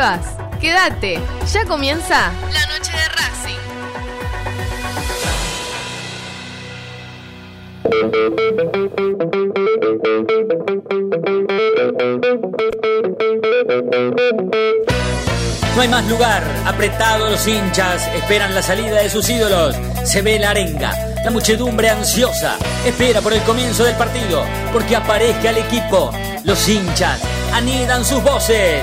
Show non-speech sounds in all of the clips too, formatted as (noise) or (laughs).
vas? Quédate, ya comienza la noche de Racing. No hay más lugar, apretados los hinchas, esperan la salida de sus ídolos. Se ve la arenga, la muchedumbre ansiosa, espera por el comienzo del partido, porque aparezca el equipo. Los hinchas anidan sus voces,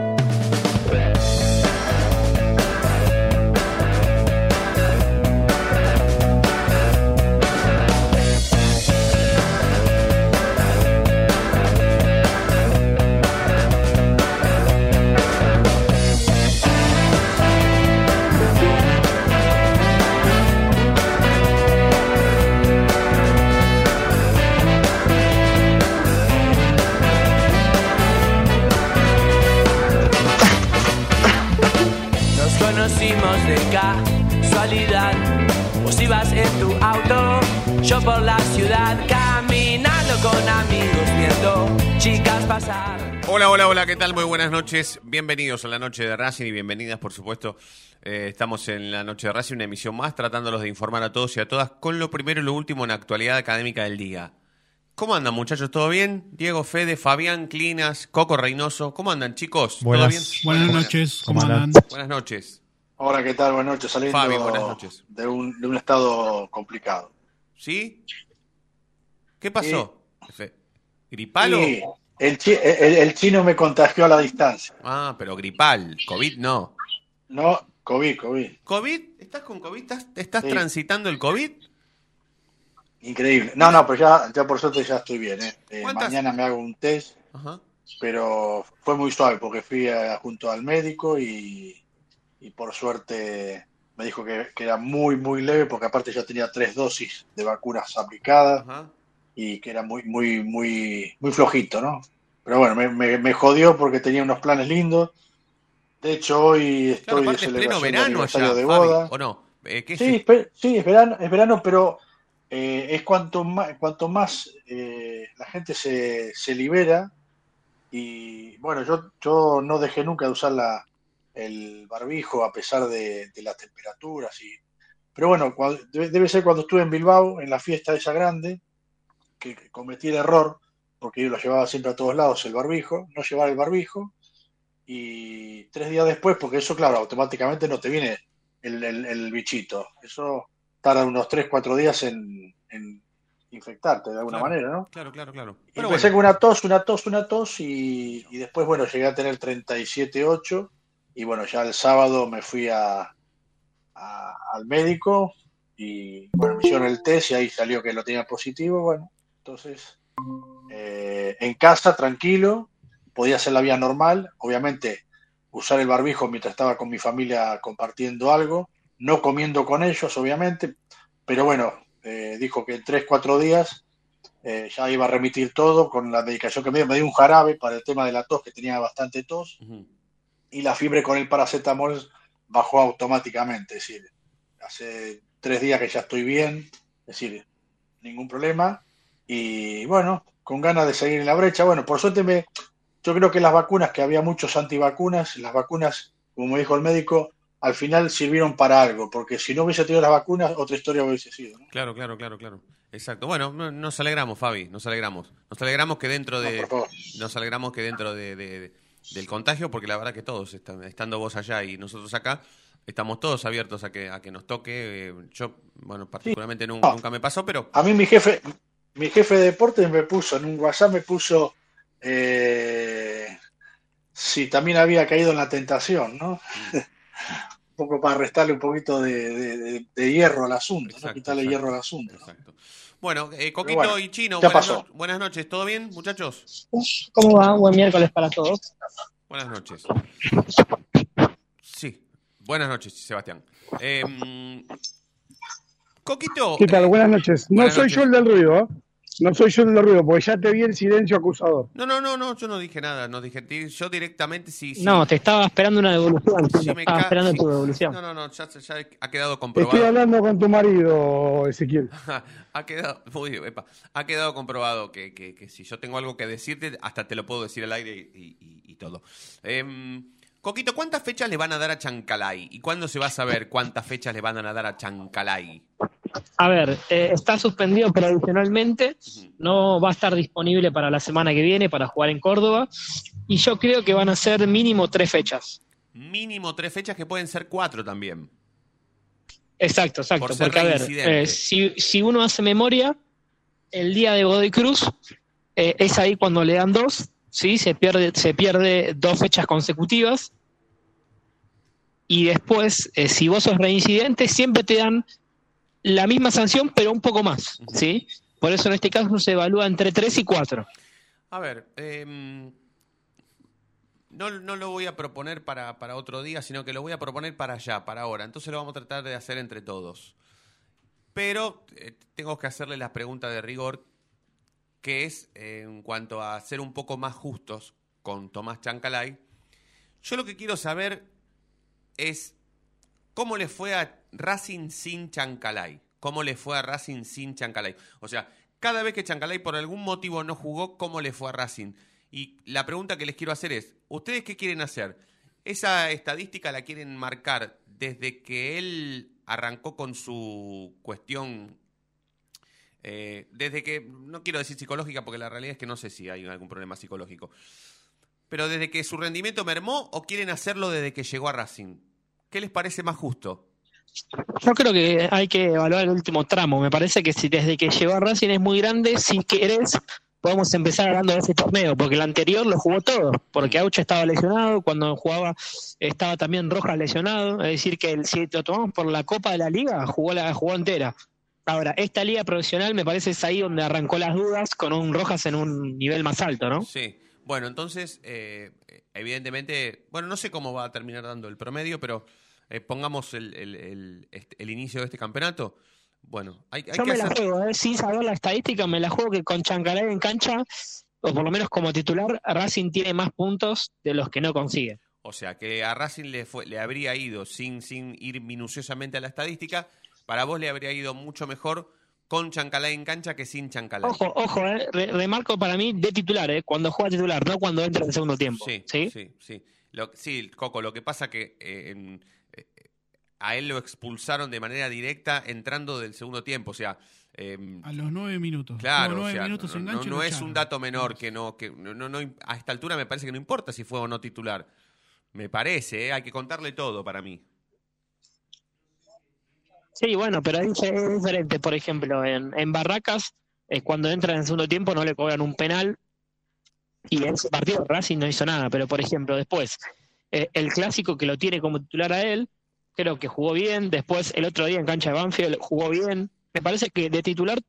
De casualidad. Vos ibas en tu auto, yo por la ciudad, caminando con amigos, viendo chicas pasar. Hola, hola, hola, ¿qué tal? Muy buenas noches. Bienvenidos a la noche de Racing y bienvenidas, por supuesto. Eh, estamos en la noche de Racing, una emisión más, tratándolos de informar a todos y a todas con lo primero y lo último en la actualidad académica del día. ¿Cómo andan, muchachos? ¿Todo bien? Diego Fede, Fabián Clinas, Coco Reynoso. ¿Cómo andan, chicos? ¿Todo Buenas. bien? Buenas noches, ¿cómo andan? Buenas noches. Hola, ¿qué tal? Buenas noches. Saliendo Fabi, buenas noches. De, un, de un estado complicado. ¿Sí? ¿Qué pasó? Fe- ¿Gripal o...? Sí, el, chi- el- el chino me contagió a la distancia. Ah, pero gripal. COVID no. No, COVID, COVID. ¿COVID? ¿Estás con COVID? ¿Estás, estás Sí. transitando el COVID? Increíble. No, no, pero ya, ya por suerte ya estoy bien. ¿eh? Eh, mañana me hago un test, Ajá. pero fue muy suave porque fui a- junto al médico y, y por suerte me dijo que, que era muy, muy leve porque aparte ya tenía tres dosis de vacunas aplicadas. Ajá. y que era muy, muy, muy, muy flojito, ¿no? Pero bueno, me, me, me jodió porque tenía unos planes lindos. De hecho, hoy Claro, estoy de es pleno celebración de verano allá, de Fabi, boda. ¿o no? Eh, ¿qué Sí, es? sí, es verano, es verano, pero eh, es cuanto más, cuanto más eh, la gente se, se libera. Y bueno, yo, yo no dejé nunca de usar la, el barbijo a pesar de, de las temperaturas. Y, pero bueno, cuando- debe, debe ser cuando estuve en Bilbao, en la fiesta esa grande, que cometí el error, porque yo lo llevaba siempre a todos lados el barbijo, no llevar el barbijo. Y tres días después, porque eso, claro, automáticamente no te viene el, el- el bichito. Eso tarda unos 3, 4 días en, en infectarte de alguna Claro. manera, ¿no? Claro, claro, claro. Y Pero empecé bueno, con una tos, una tos, una tos y, y después, bueno, llegué a tener 37,8 y bueno, ya el sábado me fui a, al médico y bueno, me hicieron el test y ahí salió que lo tenía positivo, bueno, entonces eh, en casa, tranquilo, podía hacer la vida normal, obviamente usar el barbijo mientras estaba con mi familia compartiendo algo, no comiendo con ellos, obviamente, pero bueno, eh, dijo que en 3, 4 días eh, ya iba a remitir todo con la medicación que me dio. Me dio un jarabe para el tema de la tos, que tenía bastante tos. Y la fiebre con el paracetamol bajó automáticamente. Es decir, hace tres días que ya estoy bien, es decir, ningún problema. Y bueno, con ganas de seguir en la brecha. Bueno, por suerte me, yo creo que las vacunas, que había muchos antivacunas, las vacunas, como me dijo el médico, al final sirvieron para algo, porque si no hubiese tenido las vacunas, otra historia hubiese sido. ¿no? Claro, claro, claro, claro. Exacto. Bueno, no- nos alegramos, Fabi, nos alegramos. Nos alegramos que dentro No, de... favor. Nos alegramos que dentro de, de- de- del contagio, porque la verdad que todos, están- estando vos allá y nosotros acá, estamos todos abiertos a que, a que nos toque. Eh, Yo, bueno, particularmente nun- No. nunca me pasó, pero... A mí mi jefe, mi jefe de deportes me puso en un WhatsApp, me puso eh, si también había caído en la tentación, ¿no? (laughs) un poco para restarle un poquito de, de- de- de hierro al asunto, ¿no? Exacto, Quitarle exacto, hierro al asunto. ¿no? Bueno, eh, Coquito bueno, y Chino, ya buenas, pasó. no- buenas noches. ¿Todo bien, muchachos? ¿Cómo va? Buen miércoles para todos. Buenas noches. Sí, buenas noches, Sebastián. Eh, Coquito. ¿Qué tal? eh, Buenas noches. No buenas soy noches. yo el del ruido, ¿eh? No soy yo el de ruido, porque ya te vi el silencio acusador. No, no, no, no, yo no dije nada, no dije, ti- yo directamente sí. sí. No, te estaba esperando una devolución. Sí, te me estaba ca- esperando sí. tu devolución. No, no, no, ya, ya ha quedado Estoy comprobado. hablando con tu marido, Ezequiel. (laughs) ha quedado, uy, epa, ha quedado comprobado que, que- que si yo tengo algo que decirte, hasta te lo puedo decir al aire y, y- y todo. Em, Coquito, ¿cuántas fechas le van a dar a Chancalay? ¿Y cuándo se va a saber cuántas fechas le van a dar a Chancalay? A ver, eh, está suspendido provisionalmente, no va a estar disponible para la semana que viene para jugar en Córdoba y yo creo que van a ser mínimo tres fechas. Mínimo tres fechas que pueden ser cuatro también. Exacto, exacto. Por Porque, a ver, eh, si, si uno hace memoria, el día de Godoy Cruz eh, es ahí cuando le dan dos, ¿sí? Se pierde, se pierde dos fechas consecutivas. Y después, eh, si vos sos reincidente, siempre te dan la misma sanción, pero un poco más, ¿sí? Por eso en este caso se evalúa entre tres y cuatro. A ver, em, no, no lo voy a proponer para, para otro día, sino que lo voy a proponer para allá, para ahora. Entonces lo vamos a tratar de hacer entre todos. Pero eh, tengo que hacerle la pregunta de rigor, que es eh, en cuanto a ser un poco más justos con Tomás Chancalay. Yo lo que quiero saber es cómo le fue a Racing sin Chancalay. ¿Cómo le fue a Racing sin Chancalay? O sea, cada vez que Chancalay por algún motivo no jugó, ¿cómo le fue a Racing? Y la pregunta que les quiero hacer es, ¿ustedes qué quieren hacer? ¿Esa estadística la quieren marcar desde que él arrancó con su cuestión, eh, desde que, no quiero decir psicológica porque la realidad es que no sé si hay algún problema psicológico, pero desde que su rendimiento mermó o quieren hacerlo desde que llegó a Racing? ¿Qué les parece más justo? Yo creo que hay que evaluar el último tramo. Me parece que si desde que llegó a Racing es muy grande, si querés, podemos empezar hablando de ese torneo, porque el anterior lo jugó todo, porque Aucha estaba lesionado, cuando jugaba estaba también Rojas lesionado, es decir, que el- si lo tomamos por la Copa de la Liga, jugó la jugó entera. Ahora, esta liga profesional me parece es ahí donde arrancó las dudas con un Rojas en un nivel más alto, ¿no? Sí. Bueno, entonces, eh, evidentemente, bueno, no sé cómo va a terminar dando el promedio, pero eh, pongamos el, el- el- este- el inicio de este campeonato. Bueno, hay, hay Yo que me la juego, ¿eh? sin saber la estadística, me la juego que con Chancalay en cancha, o por lo menos como titular, Racing tiene más puntos de los que no consigue. O sea, que a Racing le, fue, le habría ido, sin, sin ir minuciosamente a la estadística, para vos le habría ido mucho mejor con Chancalay en cancha que sin Chancalay. Ojo, ojo, eh, re- remarco para mí de titular, eh, cuando juega titular, no cuando entra en el segundo tiempo. Sí, ¿sí? sí, sí. Lo- sí, Coco, lo que pasa que eh, en- eh, a él lo expulsaron de manera directa entrando del segundo tiempo, o sea... em, A los nueve minutos. Claro, o nueve sea, minutos no, no- es un dato menor que no, que no, no, no- a esta altura me parece que no importa si fue o no titular. Me parece, ¿eh? hay que contarle todo para mí. Sí, bueno, pero es, es diferente. Por ejemplo, en, en Barracas, eh, cuando entra en segundo tiempo no le cobran un penal y en ese partido Racing no hizo nada. Pero, por ejemplo, después, eh, el clásico que lo tiene como titular a él, creo que jugó bien. Después, el otro día en cancha de Banfield jugó bien. Me parece que de titular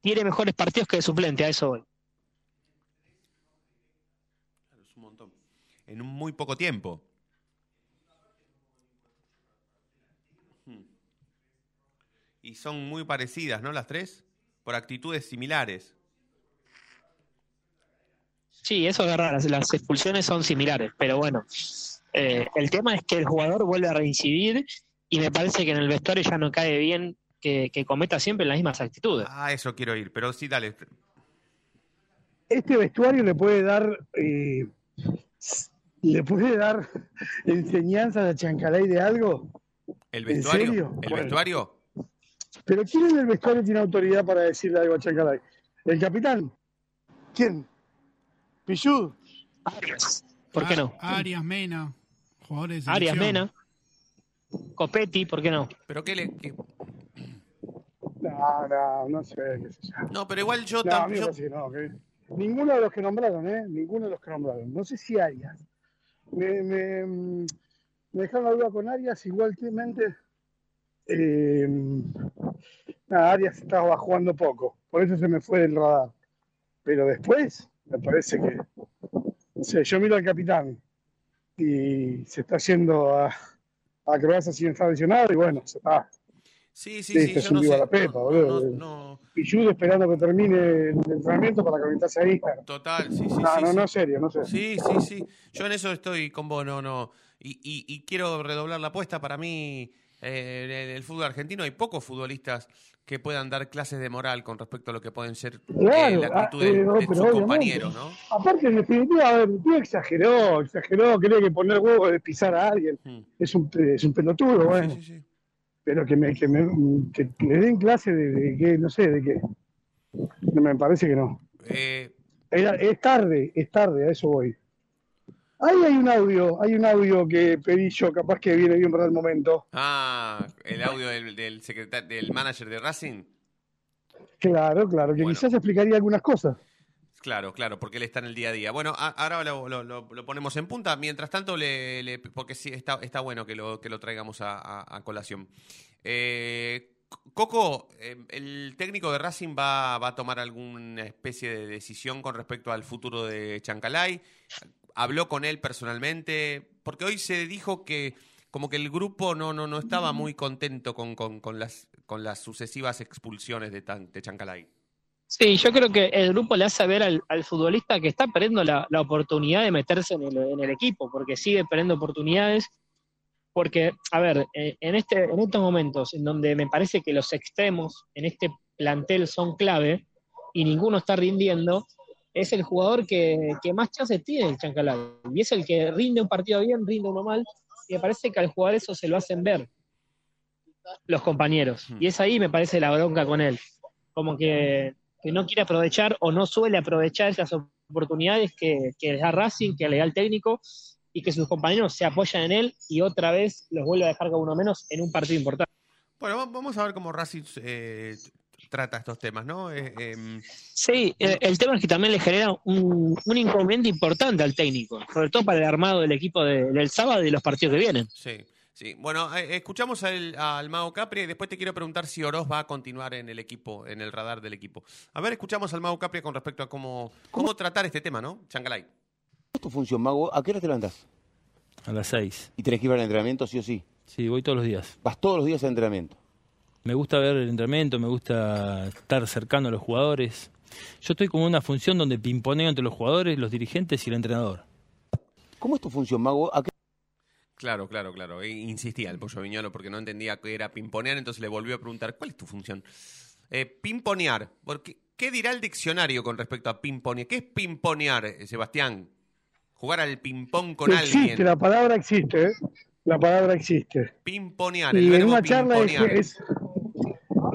tiene mejores partidos que de suplente, a eso voy. Es un montón. En un muy poco tiempo. Hmm. Y son muy parecidas, ¿no? Las tres, por actitudes similares. Sí, eso es verdad, las, las expulsiones son similares, pero bueno, eh, el tema es que el jugador vuelve a reincidir y me parece que en el vestuario ya no cae bien que, que cometa siempre las mismas actitudes. Ah, eso quiero ir, pero sí, dale. Este vestuario le puede dar, eh, le puede dar (laughs) enseñanzas a Chancalay de algo. ¿El ¿En vestuario? serio? ¿El Bueno. vestuario? Pero ¿quién en el vestuario tiene autoridad para decirle algo a Chancalay? ¿El capitán? ¿Quién? ¿Pichud? Arias, ¿por qué no? A- Arias, Mena, jugadores de Arias. Mena, Copetti, ¿por qué no? ¿Pero qué le.? qué- No, no, no sé, qué sé yo. No, pero igual yo, No, tam- a mí me yo- parece que no. que- Ninguno de los que nombraron, ¿eh? Ninguno de los que nombraron. No sé si Arias. Me, me, mm, me dejaron la duda con Arias, igualmente. Eh, nada, Arias estaba jugando poco, por eso se me fue del radar. Pero después, me parece que. Yo miro al capitán y se está yendo a, a Croacia sin estar lesionado, y bueno, se está. Sí, sí, Sí, sí, te yo no sé. la pepa, no, no, Pichudo esperando que termine el entrenamiento para conectarse a Instagram. total, sí, sí, No, sí. no, sí. no, serio, no sé. Sí, sí, sí. Yo en eso estoy con vos, no, no. Y, y, y quiero redoblar la apuesta. Para mí, eh, en el fútbol argentino hay pocos futbolistas que puedan dar clases de moral con respecto a lo que pueden ser eh, Claro, la actitud ah, de, eh, de no, sus pero obviamente. compañeros, ¿no? Aparte, en definitiva, a ver, el tío exageró, exageró, quería que poner huevo de pisar a alguien. Mm. Es un, es un pelotudo, bueno. Sí, sí, sí. Pero que me, que me que le den clase de, de que, no sé, de qué. No, me parece que no. Eh, Era- es tarde, es tarde, a eso voy. Ahí hay un audio, hay un audio que pedí yo, capaz que viene bien para el momento. ah, el audio del, del, secretar- del manager de Racing. Claro, claro, que Bueno. quizás explicaría algunas cosas. Claro, claro, porque él está en el día a día. Bueno, a- ahora lo, lo- lo- lo ponemos en punta. Mientras tanto, le, le- porque sí, está, está bueno que lo, que lo traigamos a, a- a colación. Eh, Coco, eh, el técnico de Racing va, va a tomar alguna especie de decisión con respecto al futuro de Chancalay. Habló con él personalmente, porque hoy se dijo que como que el grupo no, no, no estaba muy contento con, con- con las, con las sucesivas expulsiones de, Tan- de Chancalay. Sí, yo creo que el grupo le hace ver al, al futbolista que está perdiendo la, la oportunidad de meterse en el, en el equipo, porque sigue perdiendo oportunidades. Porque, a ver, eh, en, este, en estos momentos en donde me parece que los extremos en este plantel son clave y ninguno está rindiendo, es el jugador que, que más chances tiene el Chancalay. Y es el que rinde un partido bien, rinde uno mal, y me parece que al jugar eso se lo hacen ver los compañeros. Y es ahí, me parece, la bronca con él. Como que, que no quiere aprovechar o no suele aprovechar esas oportunidades que, que le da Racing, que le da el técnico, y que sus compañeros se apoyan en él y otra vez los vuelve a dejar con uno menos en un partido importante. Bueno, va- vamos a ver cómo Racing eh, trata estos temas, ¿no? Eh, em, Sí, el, el tema es que también le genera un, un inconveniente importante al técnico, sobre todo para el armado del equipo de- del sábado y los partidos que vienen. sí, sí. Bueno, eh, escuchamos al, al Mago Capri y después te quiero preguntar si Oroz va a continuar en el equipo, en el radar del equipo. A ver, escuchamos al Mago Capri con respecto a cómo, cómo tratar este tema, ¿no? Chancalay. es tu función, Mago? ¿A qué hora te levantas? A las 6. ¿Y tenés que ir al entrenamiento, sí o sí? Sí, voy todos los días. Vas todos los días al entrenamiento. Me gusta ver el entrenamiento, me gusta estar cercano a los jugadores. Yo estoy como en una función donde pimponeo entre los jugadores, los dirigentes y el entrenador. ¿Cómo es tu función, Mago? ¿A qué Claro, claro, claro. E insistía el Pollo Viñolo porque no entendía qué era pimponear, entonces le volvió a preguntar, ¿cuál es tu función? Eh, pimponear. Porque, ¿Qué dirá el diccionario con respecto a pimponear? ¿Qué es pimponear, eh, Sebastián? Jugar al ping-pong con existe, alguien. la palabra existe, ¿eh? La palabra existe. Pimponear, el Y en verbo una charla es,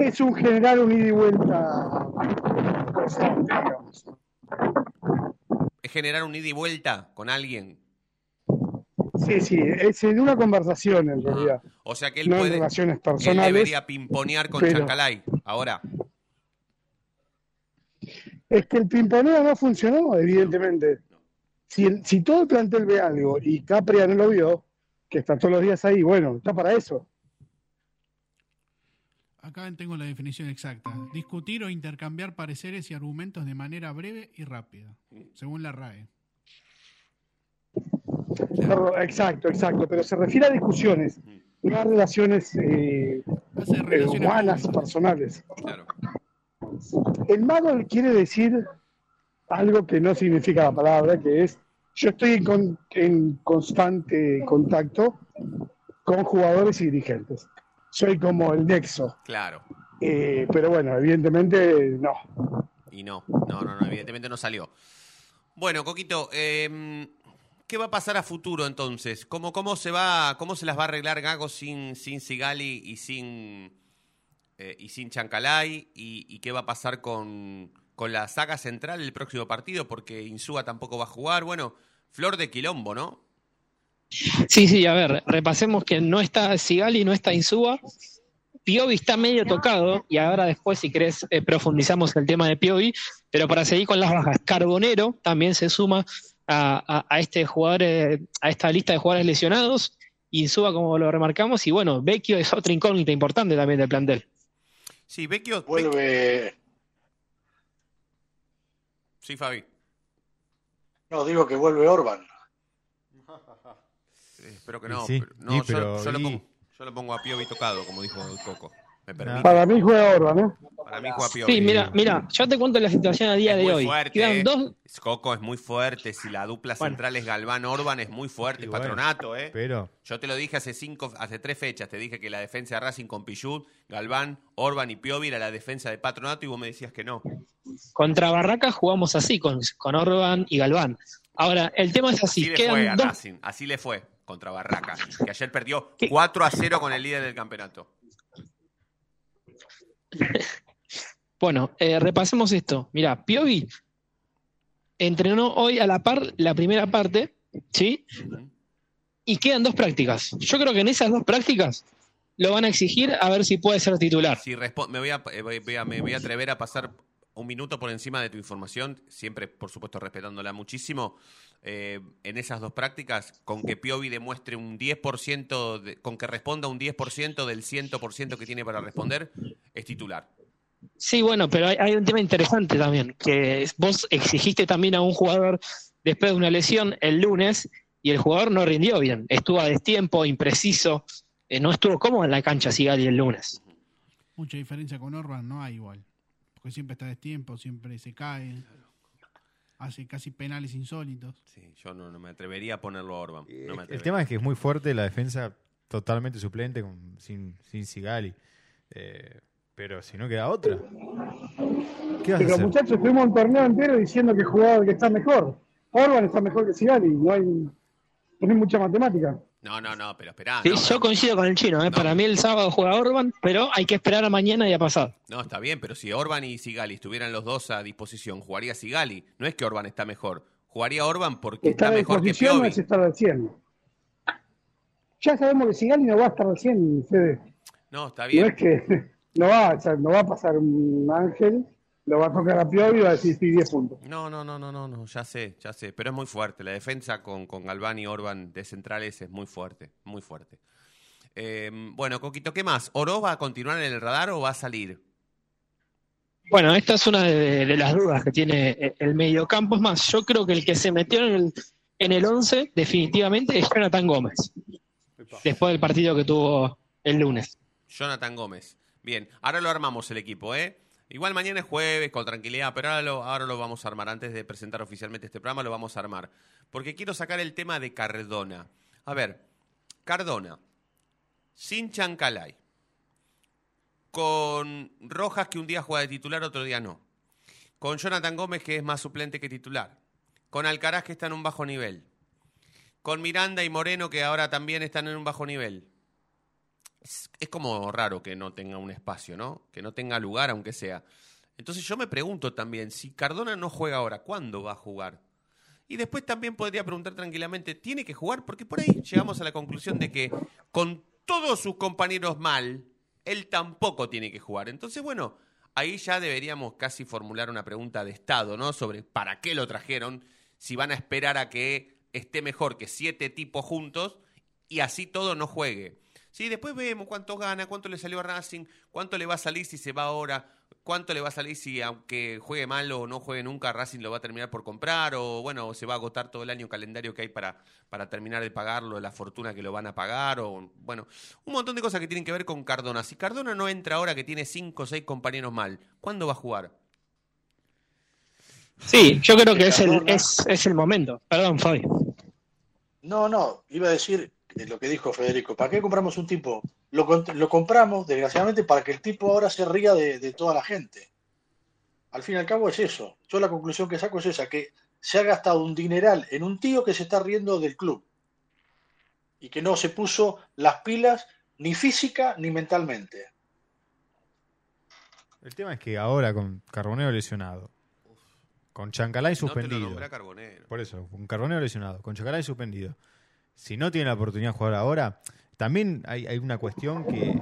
es un generar un ida y vuelta. Es generar un ida y vuelta con alguien. Sí, sí, es en una conversación en realidad. O sea que él No en puede. relaciones Él personales. debería pimponear con pero- Chancalay. Ahora. Es que el pimponeo no funcionó, evidentemente. Si, el- si todo el plantel ve algo y Capria no lo vio, que está todos los días ahí, bueno, está para eso. Acá tengo la definición exacta. Discutir o intercambiar pareceres y argumentos de manera breve y rápida, según la RAE. Exacto, exacto, pero se refiere a discusiones, no a relaciones eh, Hace eh, relaciones humanas, públicas. personales. Claro. El mago quiere decir algo que no significa la palabra, que es yo estoy en, con- en constante contacto con jugadores y dirigentes. Soy como el nexo. Claro. Eh, pero bueno, evidentemente no. Y no, no, no, no, evidentemente no salió. Bueno, Coquito, eh, ¿qué va a pasar a futuro entonces? ¿Cómo, cómo se va, cómo se las va a arreglar Gago sin, sin Sigali y sin eh, y sin Chancalay? ¿Y, y qué va a pasar con, con la saga central el próximo partido? Porque Insúa tampoco va a jugar. Bueno, flor de quilombo, ¿no? Sí, sí, a ver, repasemos que no está Sigali, no está Insúa. Piovi está medio tocado, y ahora después, si querés, eh, profundizamos el tema de Piovi, pero para seguir con las bajas, Carbonero también se suma a, a- a este jugador, eh, a esta lista de jugadores lesionados, Insúa, como lo remarcamos, y bueno, Vecchio es otra incógnita importante también del plantel. Sí, Vecchio. Vuelve. Sí, Fabi. No, digo que vuelve Orban. Espero que no. Sí, pero- no, sí, pero yo, lo y- pongo, yo lo pongo a Piovi tocado, como dijo Coco. Me permite. Para mí juega Orban, ¿eh? Para mí juega Piovi. Sí, mira, mira, yo te cuento la situación a día Es de muy hoy. fuerte, Quedan dos, Coco es muy fuerte. Si la dupla Bueno. central es Galván-Orban, es muy fuerte. Y es bueno, patronato, ¿eh? Pero Yo te lo dije hace cinco, hace tres fechas. Te dije que la defensa de Racing con Pichut, Galván, Orban y Piovi era la defensa de patronato y vos me decías que no. contra Barracas jugamos así, con, con Orban y Galván. Ahora, el tema es Así así, le fue a quedan dos, Racing. Así le fue contra Barraca. Que ayer perdió 4 a 0 con el líder del campeonato. Bueno, eh, repasemos esto. Mira, Piovi entrenó hoy a la par la primera parte, ¿sí? Y quedan dos prácticas. Yo creo que en esas dos prácticas lo van a exigir a ver si puede ser titular. Si respo- me, voy a, eh, voy a- me voy a atrever a pasar un minuto por encima de tu información, siempre, por supuesto, respetándola muchísimo. Eh, en esas dos prácticas, con que Piovi demuestre un 10%, de- con que responda un 10% del 100% que tiene para responder, es titular. Sí, bueno, pero hay, hay un tema interesante también, que vos exigiste también a un jugador después de una lesión el lunes y el jugador no rindió bien, estuvo a destiempo, impreciso, eh, no estuvo cómodo en la cancha Sigali el lunes. Mucha diferencia con Orban no hay igual. Porque siempre está de tiempo, siempre se cae. Hace casi penales insólitos. Sí, yo no, no me atrevería a ponerlo a Orban. No me el tema es que es muy fuerte la defensa totalmente suplente con, sin, sin Sigali. Eh, pero si no queda otra. ¿Qué vas a Pero hacer? muchachos, estuvimos un torneo entero diciendo que jugaba que está mejor. Orban está mejor que Sigali, no hay, no hay mucha matemática. No, no, no, pero esperá. Sí, no, yo coincido con el chino, ¿eh? para mí el sábado juega Orban, pero hay que esperar a mañana y a pasar. No, está bien, pero si Orban y Sigali estuvieran los dos a disposición, jugaría Sigali. No es que Orban está mejor. Jugaría Orban porque está, mejor que no Piovi. es estar al 100. Ya sabemos que Sigali no va a estar al 100, Fede. No, está No bien. es que (laughs) no va, o sea, no va a pasar un ángel, lo va a tocar a Piovi y va a decir sí, 10 puntos. No, no, no, no, no, no, ya sé, ya sé. Pero es muy fuerte. La defensa con, con Galván y Orban de centrales es muy fuerte, muy fuerte. Eh, bueno, Coquito, ¿qué más? ¿Oro va a continuar en el radar o va a salir? Bueno, esta es una de, de las dudas que tiene el mediocampo. Es más, yo creo que el que se metió en el, en el 11 definitivamente es Jonathan Gómez, después del partido que tuvo el lunes. Jonathan Gómez. Bien, ahora lo armamos el equipo, ¿eh? Igual mañana es jueves, con tranquilidad, pero ahora lo, ahora lo vamos a armar. Antes de presentar oficialmente este programa, lo vamos a armar. Porque quiero sacar el tema de Cardona. A ver, Cardona, sin Chancalay, con Rojas que un día juega de titular, otro día no, con Jonathan Gómez que es más suplente que titular, con Alcaraz que está en un bajo nivel, con Miranda y Moreno que ahora también están en un bajo nivel es, es como raro que no tenga un espacio, ¿no? Que no tenga lugar, aunque sea. Entonces yo me pregunto también, si Cardona no juega ahora, ¿cuándo va a jugar? Y después también podría preguntar tranquilamente, ¿tiene que jugar? Porque por ahí llegamos a la conclusión de que con todos sus compañeros mal, él tampoco tiene que jugar. Entonces, bueno, ahí ya deberíamos casi formular una pregunta de Estado, ¿no? Sobre para qué lo trajeron, si van a esperar a que esté mejor que siete tipos juntos y así todo no juegue. Sí, después vemos cuánto gana, cuánto le salió a Racing, cuánto le va a salir si se va ahora, cuánto le va a salir si aunque juegue mal o no juegue nunca, Racing lo va a terminar por comprar o bueno, se va a agotar todo el año calendario que hay para, para terminar de pagarlo, la fortuna que lo van a pagar o bueno, un montón de cosas que tienen que ver con Cardona. Si Cardona no entra ahora que tiene cinco o seis compañeros mal, ¿cuándo va a jugar? Sí, yo creo que es el, es, es el momento. Perdón, Fabi. No, no, iba a decir lo que dijo Federico. ¿Para qué compramos un tipo? Lo, compramos, desgraciadamente, para que el tipo ahora se ría de, de toda la gente. Al fin y al cabo es eso. Yo la conclusión que saco es esa, que se ha gastado un dineral en un tío que se está riendo del club y que no se puso las pilas ni física ni mentalmente. El tema es que ahora con Carbonero lesionado, con Chancalay No te lo suspendido. nombré a Carbonero. Por eso, con Carbonero lesionado, con Chancalay suspendido. Si no tiene la oportunidad de jugar ahora, también hay, hay una cuestión que,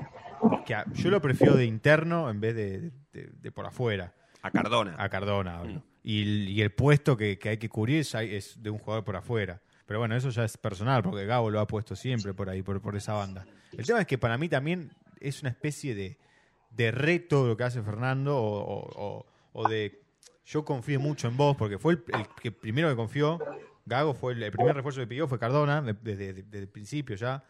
que a- yo lo prefiero de interno en vez de, de- de por afuera. A Cardona. A Cardona hablo. Y, el, y el puesto que, que hay que cubrir es, es de un jugador por afuera. Pero bueno, eso ya es personal, porque Gabo lo ha puesto siempre por ahí, por, por esa banda. El tema es que para mí también es una especie de, de reto lo que hace Fernando, o, o- o- o de yo confío mucho en vos, porque fue el, el que primero que confió, Gago fue el, el primer refuerzo que pidió, fue Cardona, de- desde desde el principio ya.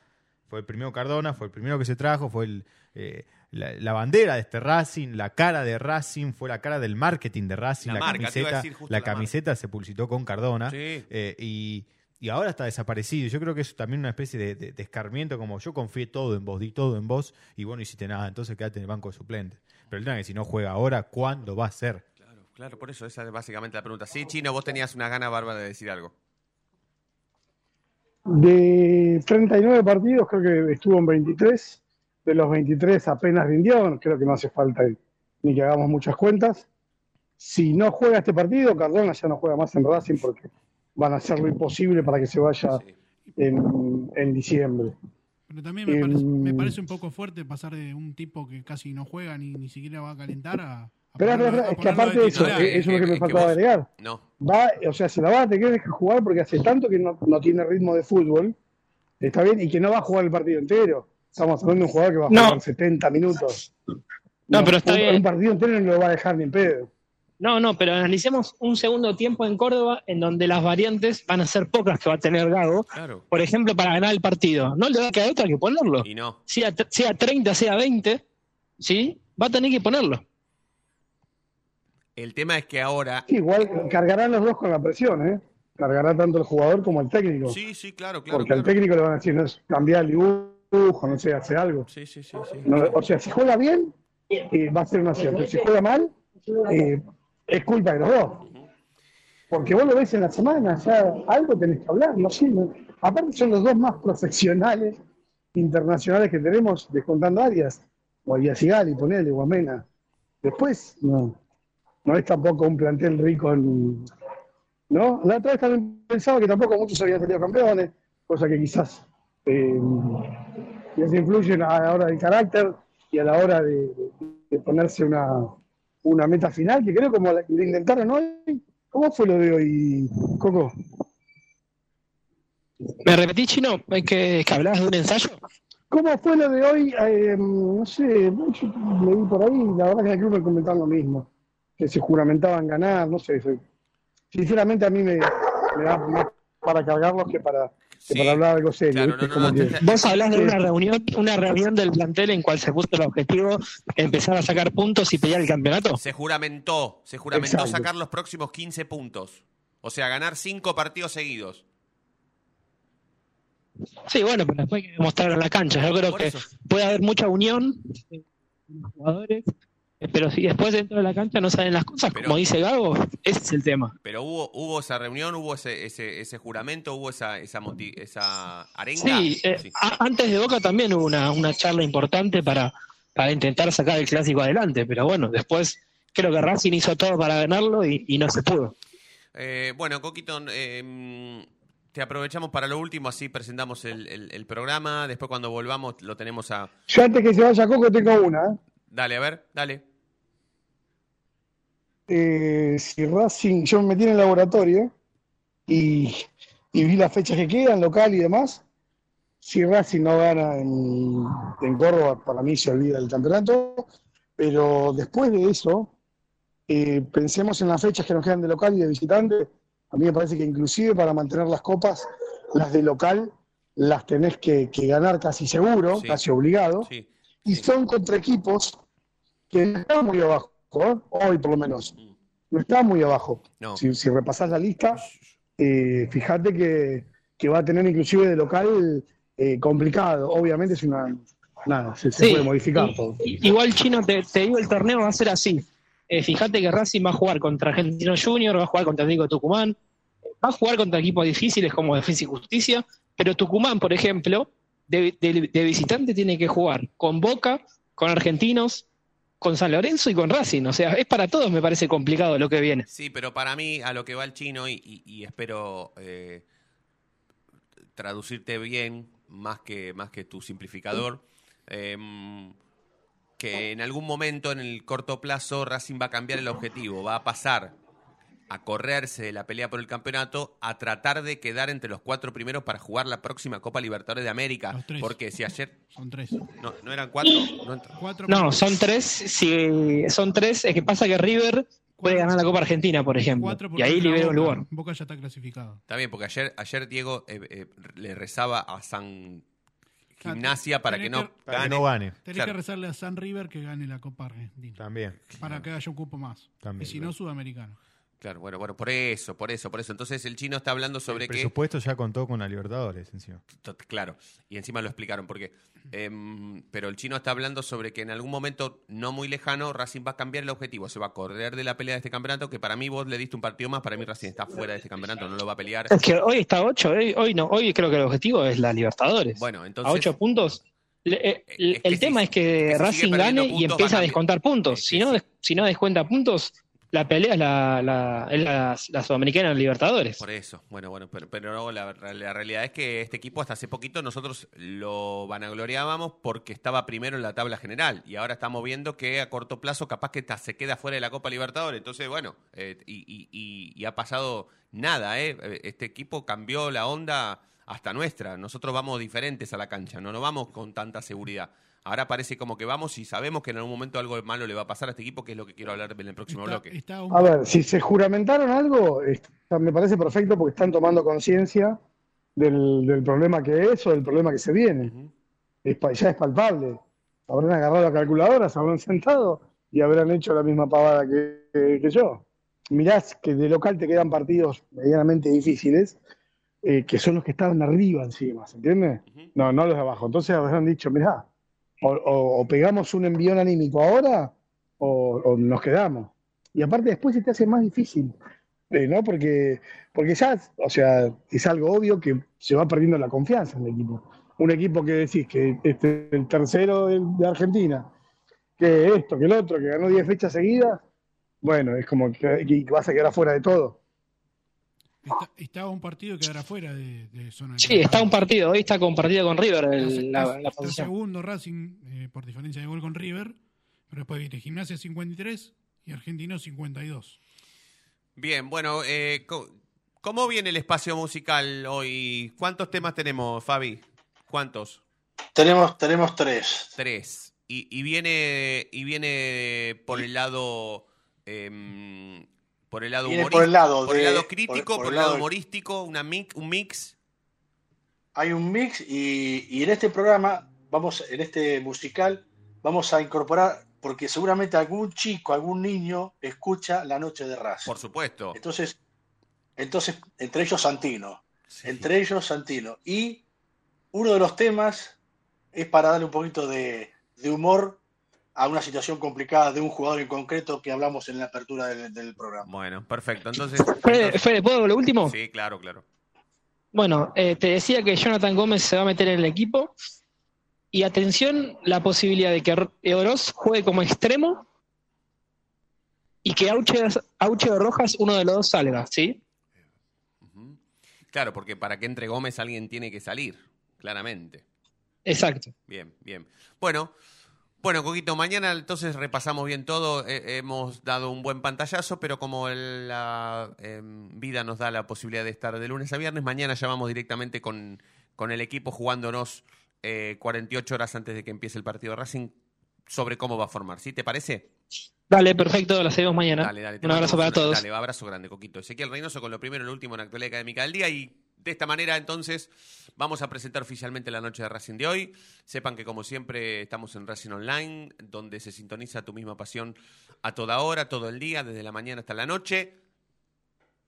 Fue el primero Cardona, fue el primero que se trajo, fue el, eh, la, la bandera de este Racing, la cara de Racing, fue la cara del marketing de Racing, La marca, camiseta, la marca. camiseta se publicitó con Cardona Sí. eh, y, y ahora está desaparecido. Yo creo que es también una especie de, de- de escarmiento, como yo confié todo en vos, di todo en vos y vos no hiciste nada, entonces quédate en el banco de suplentes. Pero el tema es que si no juega ahora, ¿cuándo va a ser? Claro, claro, por eso esa es básicamente la pregunta. Sí, Chino, vos tenías una gana bárbara de decir algo. De 39 partidos, creo que estuvo en 23. De los 23 apenas rindió, creo que no hace falta ni que hagamos muchas cuentas. Si no juega este partido, Cardona ya no juega más en Racing porque van a hacer lo imposible para que se vaya en, en diciembre. Pero también me parece, Em, me parece un poco fuerte pasar de un tipo que casi no juega ni, ni siquiera va a calentar a. a Pero ponerlo- es, que aparte de eso, titular. eso es lo que me faltaba agregar. No. Va, o sea, se la va a tener que jugar porque hace tanto que no, no tiene ritmo de fútbol, está bien, y que no va a jugar el partido entero. Estamos hablando de un jugador que va a No. jugar 70 minutos. No, pero está un, bien. un partido entero no lo va a dejar ni en pedo. No, no, pero analicemos un segundo tiempo en Córdoba en donde las variantes van a ser pocas que va a tener Gago. Claro. Por ejemplo, para ganar el partido. No le va a quedar otra que ponerlo. Y no. Sea, sea 30, sea 20, ¿sí? Va a tener que ponerlo. El tema es que ahora. Sí, igual cargarán los dos con la presión, ¿eh? Cargará tanto el jugador como el técnico. Sí, sí, claro, claro. porque al técnico le van a decir, no es cambiar el dibujo, no sé, hace algo. Sí, sí, sí. sí. No, o sea, si juega bien, eh, va a ser un acierto. Si juega mal, eh, es culpa de los dos. Porque vos lo ves en la semana, ya algo tenés que hablar, no sé. no- Aparte son los dos más profesionales internacionales que tenemos descontando áreas. O Arias y Gali, ponele, o. Después, no. No es tampoco un plantel rico en... ¿No? La otra vez también pensaba que tampoco muchos habían salido campeones, cosa que quizás eh, les influyen a la hora del carácter y a la hora de, de ponerse una, una meta final, que creo como la que intentaron hoy. ¿Cómo fue lo de hoy, Coco? ¿Me repetí, Chino? ¿Es que, que hablabas de un ensayo? ¿Cómo fue lo de hoy? Eh, no sé, yo leí por ahí, la verdad que el club me comentaron lo mismo, que se juramentaban ganar, no sé. Sinceramente a mí me, me da más para cargarlos que para, que para hablar algo serio. Vos hablás de Sí. una reunión, una reunión del plantel en cual se puso el objetivo empezar a sacar puntos y pelear el campeonato. Se juramentó, se juramentó Exacto. sacar los próximos 15 puntos. O sea, ganar 5 partidos seguidos. Sí, bueno, pero después hay que demostrar en la cancha. Yo creo que puede haber mucha unión los jugadores, pero si después dentro de la cancha no salen las cosas, como dice Gago, ese es el tema. Pero hubo, hubo esa reunión, hubo ese, ese, ese juramento, hubo esa, esa, esa arenga. Sí, eh, a- antes de Boca también hubo una, una charla importante para, para intentar sacar el clásico adelante, pero bueno, después creo que Racing hizo todo para ganarlo y, y no se pudo. Eh, bueno, Coquito, eh, te aprovechamos para lo último, así presentamos el, el- el programa. Después cuando volvamos lo tenemos a... Yo antes que se vaya Coco tengo una. ¿eh? Dale, a ver, dale. Eh, si Racing, yo me metí en el laboratorio y, y vi las fechas que quedan, local y demás. Si Racing no gana en, en Córdoba, para mí se olvida el campeonato. Pero después de eso, eh, pensemos en las fechas que nos quedan de local y de visitante. A mí me parece que inclusive para mantener las copas, las de local las tenés que, que ganar casi seguro, Sí. casi obligado. Sí. Y son contra equipos que están muy abajo, ¿eh? hoy por lo menos. No están muy abajo. No. Si, si repasás la lista, eh, fíjate que, que va a tener inclusive de local eh, complicado. Obviamente es una... Nada, se, se Sí, puede modificar y- todo. Igual, Chino, te, te digo, el torneo va a ser así. Eh, fíjate que Racing va a jugar contra Argentino Junior, va a jugar contra Atlético de Tucumán, va a jugar contra equipos difíciles como Defensa y Justicia, pero Tucumán, por ejemplo, de, de- de visitante tiene que jugar con Boca, con Argentinos, con San Lorenzo y con Racing. O sea, es para todos, me parece complicado lo que viene. Sí, pero para mí, a lo que va el chino, y, y- y espero eh, traducirte bien, más que, más que tu simplificador, em, que en algún momento, en el corto plazo, Racing va a cambiar el objetivo, va a pasar a correrse de la pelea por el campeonato a tratar de quedar entre los cuatro primeros para jugar la próxima Copa Libertadores de América. tres. Porque si ayer... Son tres. No, ¿no eran cuatro. No entra- Cuatro No, son tres. Si son tres, es que pasa que River puede ganar la Copa Argentina, por ejemplo. Cuatro Y ahí libera un lugar. Boca ya está clasificado. Está bien, porque ayer, ayer Diego eh, eh, le rezaba a San gimnasia para que no Para que gane. no gane. Tenés Claro. que rezarle a San River que gane la Copa Argentina. También. Para que haya un cupo más. También, y si no, Sudamericano. Claro, bueno, bueno, por eso, por eso, por eso. Entonces el chino está hablando sobre El que presupuesto ya contó con la Libertadores encima. Claro, y encima lo explicaron porque. em, pero el chino está hablando sobre que en algún momento no muy lejano Racing va a cambiar el objetivo, se va a correr de la pelea de este campeonato, que para mí vos le diste un partido más, para mí Racing está fuera de este campeonato, no lo va a pelear. Es que hoy está a 8, hoy, hoy no, hoy creo que el objetivo es la Libertadores. Bueno, a entonces 8 puntos. Le- eh, el tema si- es que Racing gane y empieza a a descontar puntos. Si no, si no descuenta puntos, la pelea es la, la, Sudamericana en Libertadores. Por eso, bueno, bueno, pero, pero no, la, realidad es que este equipo hasta hace poquito nosotros lo vanagloriábamos porque estaba primero en la tabla general y ahora estamos viendo que a corto plazo capaz que se queda fuera de la Copa Libertadores. Entonces, bueno, eh, y- y ha pasado nada, ¿eh? Este equipo cambió la onda hasta nuestra. Nosotros vamos diferentes a la cancha, no nos vamos con tanta seguridad. Ahora parece como que vamos y sabemos que en algún momento algo malo le va a pasar a este equipo, que es lo que quiero hablar en el próximo Está, bloque. está un- A ver, si se juramentaron algo, está- me parece perfecto porque están tomando conciencia del, del problema que es o del problema que se viene. Es pa- ya es palpable. Habrán agarrado la calculadora, se habrán sentado y habrán hecho la misma pavada que, que- que yo. Mirás que de local te quedan partidos medianamente difíciles, eh, que son los que estaban arriba encima, ¿se entiende? No, no los de abajo. Entonces habrán dicho, mirá, o, pegamos un envión anímico ahora o, nos quedamos. Y aparte después se te hace más difícil, eh, ¿no? Porque, porque ya, o sea, es algo obvio que se va perdiendo la confianza en el equipo. Un equipo que decís que este, el tercero de, Argentina, que esto, que el otro, que ganó 10 fechas seguidas, bueno, es como que, que vas a quedar afuera de todo. Está- estaba un partido que quedará fuera de, de zona de Sí, está un partido, hoy está compartido con River el- Está- la, la está segundo Racing eh, por diferencia de gol con River, pero después viene Gimnasia 53 y Argentino 52. Bien, bueno, eh, ¿cómo viene el espacio musical hoy? ¿Cuántos temas tenemos, Fabi? ¿Cuántos? Tenemos, tenemos tres. Tres. Y, y viene y viene por el lado em, por el lado humori- por el lado por el lado crítico, por, por- por el lado humorístico, una mix, un mix. Hay un mix y, y en este programa, vamos, en este musical, vamos a incorporar, porque seguramente algún chico, algún niño escucha La Noche de Racing. Por supuesto. Entonces, entonces, entre ellos Santino. Entre ellos Santino. Y uno de los temas es para darle un poquito de, de humor a una situación complicada de un jugador en concreto que hablamos en la apertura del, del programa. Bueno, perfecto. Entonces, Fede, Fede, ¿puedo lo último? sí, claro, claro. Bueno, eh, te decía que Jonathan Gómez se va a meter en el equipo. Y atención, la posibilidad de que Ro- Oroz juegue como extremo y que Auche o Rojas, uno de los dos salga, ¿sí? Claro, porque para que entre Gómez alguien tiene que salir, claramente. Exacto. Bien, bien. Bueno, bueno, Coquito, mañana entonces repasamos bien todo. Eh, hemos dado un buen pantallazo, pero como el- la eh, vida nos da la posibilidad de estar de lunes a viernes, mañana ya vamos directamente con, con el equipo jugándonos eh, 48 horas antes de que empiece el partido de Racing sobre cómo va a formar. ¿Sí te parece? Dale, perfecto, la seguimos mañana. Dale, dale. Un abrazo para todos. Dale, abrazo grande, Coquito. Ezequiel Reynoso con lo primero y lo último en la actualidad académica del día. Y de esta manera, entonces, vamos a presentar oficialmente la noche de Racing de hoy. Sepan que, como siempre, estamos en Racing Online, donde se sintoniza tu misma pasión a toda hora, todo el día, desde la mañana hasta la noche.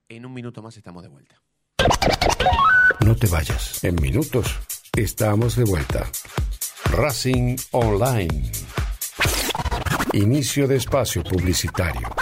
En un minuto más estamos de vuelta. No te vayas. En minutos estamos de vuelta. Racing Online. Inicio de espacio publicitario.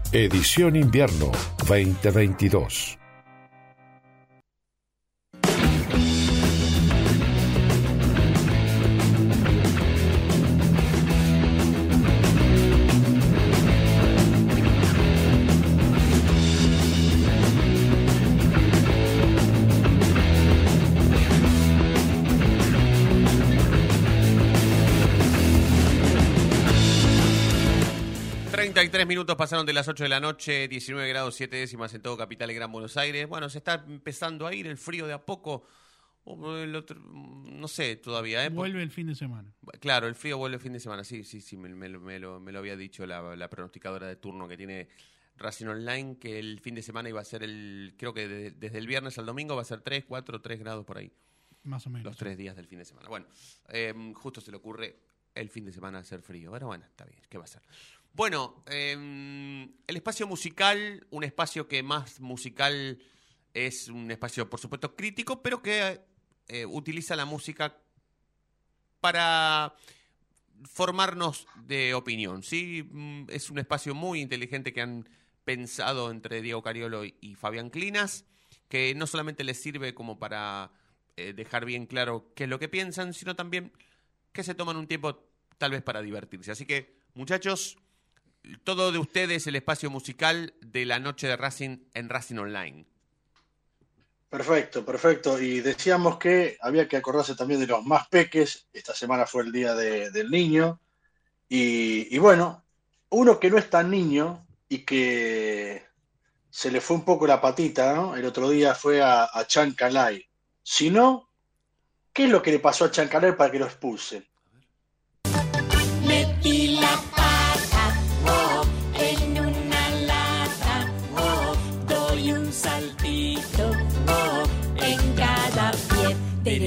Edición Invierno 2022. Minutos pasaron de las 8 de la noche, 19 grados 7 décimas en todo Capital y Gran Buenos Aires. Bueno, se está empezando a ir el frío de a poco. El otro- no sé todavía. ¿eh? Vuelve el fin de semana. Claro, el frío vuelve el fin de semana. Sí, sí, sí, me, me lo- me lo, me lo había dicho la, la pronosticadora de turno que tiene Racing Online, que el fin de semana iba a ser el, creo que de- desde el viernes al domingo va a ser 3, 4, 3 grados por ahí. Más o menos. Los tres días del fin de semana. Bueno, eh, justo se le ocurre el fin de semana hacer frío. Pero bueno, está bien, ¿qué va a ser? Bueno, eh, el espacio musical, un espacio que más musical es un espacio, por supuesto, crítico, pero que eh, utiliza la música para formarnos de opinión, ¿sí? Mm, Es un espacio muy inteligente que han pensado entre Diego Cariolo y- y Fabián Clinas, que no solamente les sirve como para eh, dejar bien claro qué es lo que piensan, sino también que se toman un tiempo tal vez para divertirse. Así que, muchachos, todo de ustedes el espacio musical de la noche de Racing en Racing Online. Perfecto, perfecto. Y decíamos que había que acordarse también de los más peques. Esta semana fue el día de- del niño. Y, bueno, uno que no es tan niño y que se le fue un poco la patita, ¿no? El otro día fue a, a Chancalay. Si no, ¿qué es lo que le pasó a Chancalay para que lo expulsen?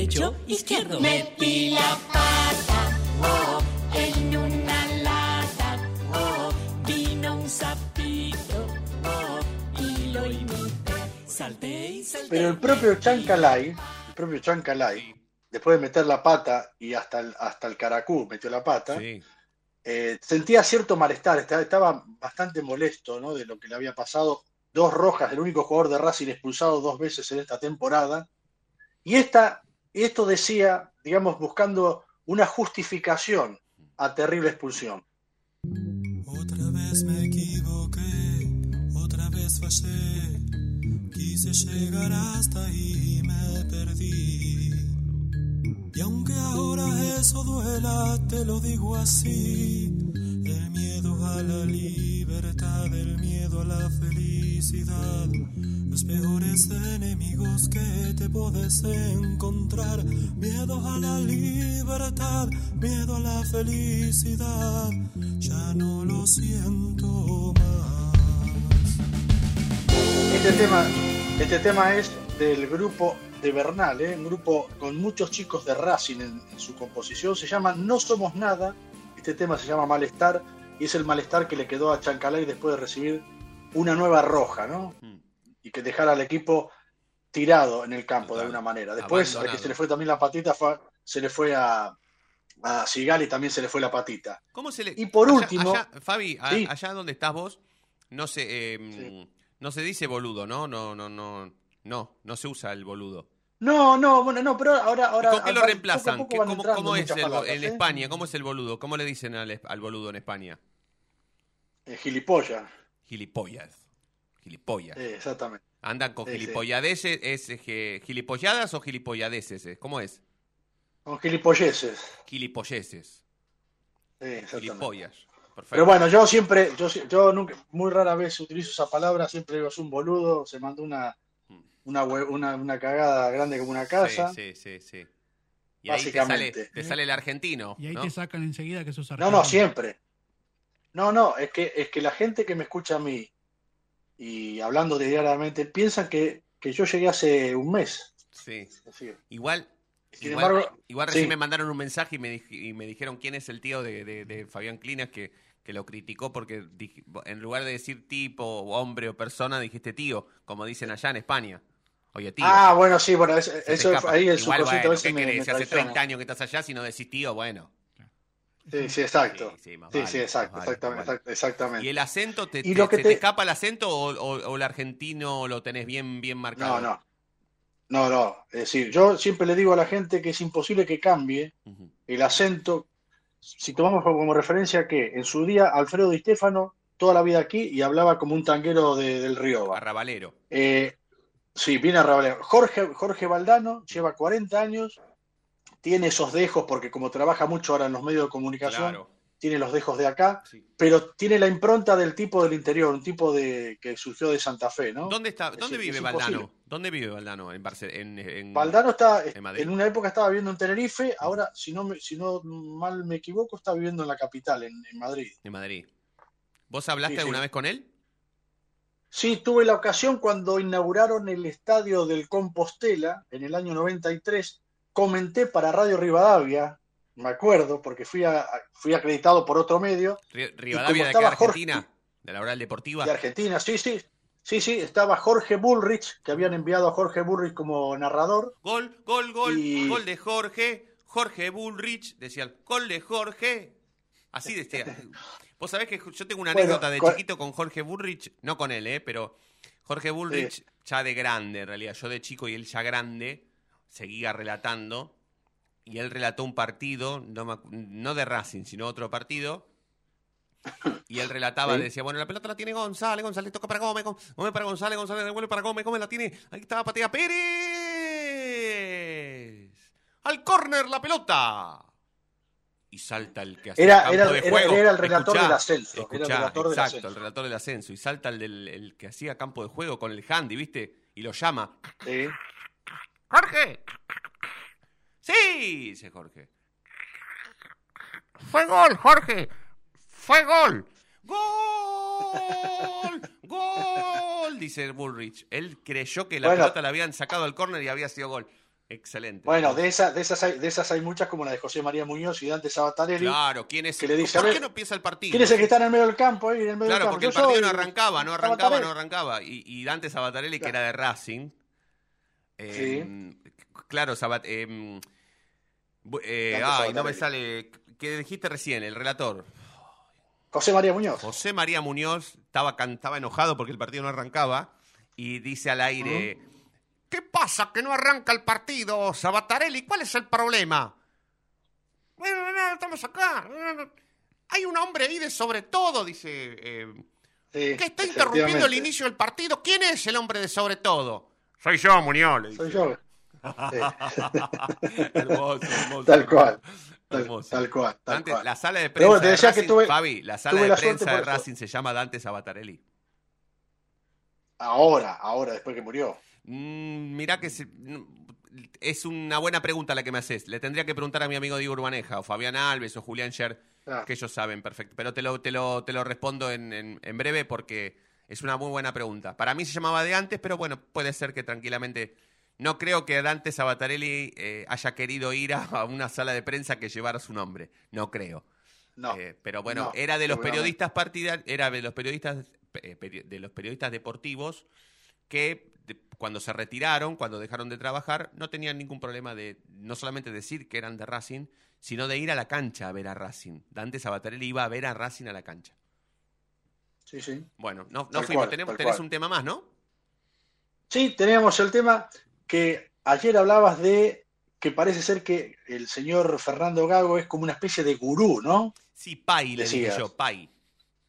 Derecho, izquierdo. Metí la pata, oh, en una lata, oh, vino un sapito, oh, y lo imité. Salté y salté. Pero el propio Chancalay, el propio Chancalay, después de meter la pata y hasta el, hasta el caracú metió la pata, eh, sentía cierto malestar, estaba, estaba bastante molesto ¿no? de lo que le había pasado. Dos rojas, el único jugador de Racing expulsado dos veces en esta temporada. Y esta, esto decía, digamos, buscando una justificación a terrible expulsión. Otra vez me equivoqué, otra vez fallé. Quise llegar hasta ahí y me perdí. Y aunque ahora eso duela, te lo digo así. El miedo a la libertad, el miedo a la felicidad. Los peores enemigos que te puedes encontrar. Miedo a la libertad, miedo a la felicidad. Ya no lo siento Este tema, este tema es del grupo de Bernal, ¿eh? un grupo con muchos chicos de Racing en, en su composición. Se llama No Somos Nada. Este tema se llama Malestar y es el malestar que le quedó a Chancalay después de recibir una nueva roja, ¿no? Y que dejara al equipo tirado en el campo de alguna manera. Después, al que se le fue también la patita, fue- se le fue a, a Sigali también se le fue la patita. ¿Cómo se le... Y por allá- último, allá- Fabi, a- Sí. allá donde estás vos, no se, eh, no se dice boludo, ¿no? No, no, no, no, no se usa el boludo. No, no, bueno, no, pero ahora. ahora ¿Con qué lo reemplazan? poco a poco ¿Qué- van ¿Cómo, es el, en ¿eh? España? ¿Cómo es el boludo? ¿Cómo le dicen al, al boludo en España? Eh, gilipollas. Gilipollas. Gilipollas. Eh, exactamente. ¿Andan con gilipolladeses? ¿Es, gilipolladas o gilipolladeses? ¿Cómo es? Con. Gilipolleses. Sí, exactamente. Gilipollas. Perfecto. Pero bueno, yo siempre, yo, yo nunca, muy rara vez utilizo esa palabra, siempre digo es un boludo, se mandó una, una, una, una cagada grande como una casa. Sí, sí, sí, sí. Y ahí te sale, Básicamente. te sale el argentino. Y ahí ¿no? te sacan enseguida que sos No, argentino. no, siempre. No, no, es que, es que la gente que me escucha a mí y hablando diariamente piensan que, que yo llegué hace un mes. Sí. Igual, Sin igual, embargo, igual recién sí. me mandaron un mensaje y me, dij- y me dijeron quién es el tío de, de- de Fabián Clinas que, que lo criticó porque dij- en lugar de decir tipo, hombre o persona, dijiste tío, como dicen allá en España. Oye, tío. Ah, bueno, sí, bueno, es- te eso escapa. ahí el Igual, bueno, ¿qué me, me Si hace traiciona. 30 años que estás allá, si no decís tío, bueno. Sí, sí, exacto. Sí, sí, exacto, vale, exactamente, vale. exactamente. ¿Y el acento, te, Y te- lo que se te te- escapa el acento o, o- o el argentino lo tenés bien, bien marcado? No, no. No, no. Es decir, yo siempre le digo a la gente que es imposible que cambie el acento. Si tomamos como referencia que en su día Alfredo Di Stefano, toda la vida aquí y hablaba como un tanguero de- del Río. Arrabalero. Eh, sí, viene a Rabalero. Jorge, Jorge Valdano lleva 40 años, tiene esos dejos porque como trabaja mucho ahora en los medios de comunicación, Claro. tiene los dejos de acá, pero tiene la impronta del tipo del interior, un tipo de que surgió de Santa Fe, ¿no? ¿Dónde está? Es ¿Dónde decir, vive es Valdano? imposible. ¿Dónde vive Valdano? En Barcelona. En, en- Valdano está, en una época estaba viviendo en Tenerife, ahora, si no, me- si no mal me equivoco, está viviendo en la capital, en, en Madrid. En Madrid. ¿Vos hablaste Sí, alguna sí. vez con él? Sí, tuve la ocasión cuando inauguraron el estadio del Compostela en el año 93. Comenté para Radio Rivadavia, me acuerdo, porque fui, a- fui acreditado por otro medio. Rivadavia de Argentina. De la Oral Deportiva. De Argentina, sí, sí. Sí, sí, estaba Jorge Bullrich, que habían enviado a Jorge Bullrich como narrador. Gol, gol, gol. Y- Gol de Jorge. Jorge Bullrich. Decía, gol de Jorge. Así (laughs) decía. Vos sabés que yo tengo una Bueno, anécdota de con- chiquito con Jorge Bullrich. No con él, ¿eh? Pero Jorge Bullrich, ya de grande, en realidad. Yo de chico y él ya grande, seguía relatando. Y él relató un partido, no, no de Racing, sino otro partido. Y él relataba, Sí. decía, bueno, la pelota la tiene González, González toca para Gómez, Gómez Gómez para González, González devuelve para Gómez, Gómez la tiene, ahí estaba patea Pérez. Al córner la pelota. Y salta el que hacía Era- campo era- de era- juego. era el relator Escuchá, del ascenso, era el escuchá, relator del exacto, ascenso. el relator del ascenso. Y salta el, del, el que hacía campo de juego con el handy, ¿viste? Y lo llama. Sí. ¡Jorge! ¡Sí! dice Jorge. ¡Fue gol, Jorge! ¡Fue gol! ¡Gol! ¡Gol! Dice Bullrich. Él creyó que la Bueno. pelota la habían sacado al córner y había sido gol. Excelente. Bueno, de esas, de esas hay, de esas hay muchas como la de José María Muñoz y Dante Sabatarelli. Claro, ¿quién es? Que le dice, ¿Por qué no empieza el partido? ¿Quién es el que está en el medio del campo? ahí, en el medio Claro, del campo? porque el partido soy no arrancaba, no arrancaba, Sabatarelli. no arrancaba. Y, y Dante Sabatarelli, que era de Racing. eh, Claro, Sabat, eh, bu- eh, ay, no me sale. ¿Qué dijiste recién? El relator. José María Muñoz. José María Muñoz estaba, estaba enojado porque el partido no arrancaba y dice al aire: ¿Qué pasa que no arranca el partido, Sabatarelli? ¿Cuál es el problema? Bueno, no, estamos acá. Hay un hombre ahí de sobre todo, dice. eh, que está interrumpiendo el inicio del partido. ¿Quién es el hombre de sobre todo? Soy yo, Muñoz. le dice. Soy yo. (laughs) hermoso, hermoso. Tal cual. Tal, Hermoso. tal cual. Tal cual. la sala de prensa bueno, de que Racing, tuve- Fabi, la sala de la prensa de. Racing se llama Dante Sabatarelli. Ahora, ahora, después que murió. Mm, mirá que se- es una buena pregunta la que me haces. Le tendría que preguntar a mi amigo Diego Urbaneja, o Fabián Alves, o Julián Scher, Ah. que ellos saben perfecto. Pero te lo, te lo, te lo respondo en, en- en breve porque es una muy buena pregunta. Para mí se llamaba de antes, pero bueno, puede ser que tranquilamente... No creo que Dante Sabatarelli eh, haya querido ir a, una sala de prensa que llevara su nombre. No creo. No. Eh, pero bueno, No, era de los periodistas partidarios, era de los periodistas, eh, peri- de los periodistas deportivos que de- cuando se retiraron, cuando dejaron de trabajar, no tenían ningún problema de no solamente decir que eran de Racing, sino de ir a la cancha a ver a Racing. Dante Sabatarelli iba a ver a Racing a la cancha. Sí, sí. Bueno, no, no fuimos, cual, tenemos, tenés cual. un tema más, ¿no? Sí, teníamos el tema que ayer hablabas de que parece ser que el señor Fernando Gago es como una especie de gurú, ¿no? Sí, Pai, le dije yo, Pai.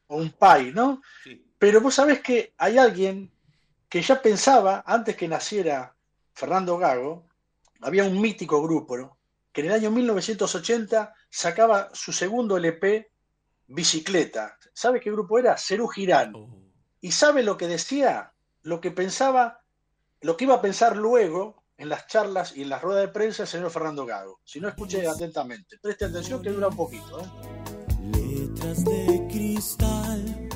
O un pai, ¿no? Pero vos sabés que hay alguien que ya pensaba, antes que naciera Fernando Gago, había un mítico grupo, ¿no? que en el año 1980 sacaba su segundo LP, Bicicleta. ¿Sabe qué grupo era? Cerú Girán. ¿Y sabe lo que decía? Lo que pensaba, lo que iba a pensar luego en las charlas y en las ruedas de prensa el señor Fernando Gago. Si no, escuche atentamente. Preste atención que dura un poquito. ¿eh? letras de cristal,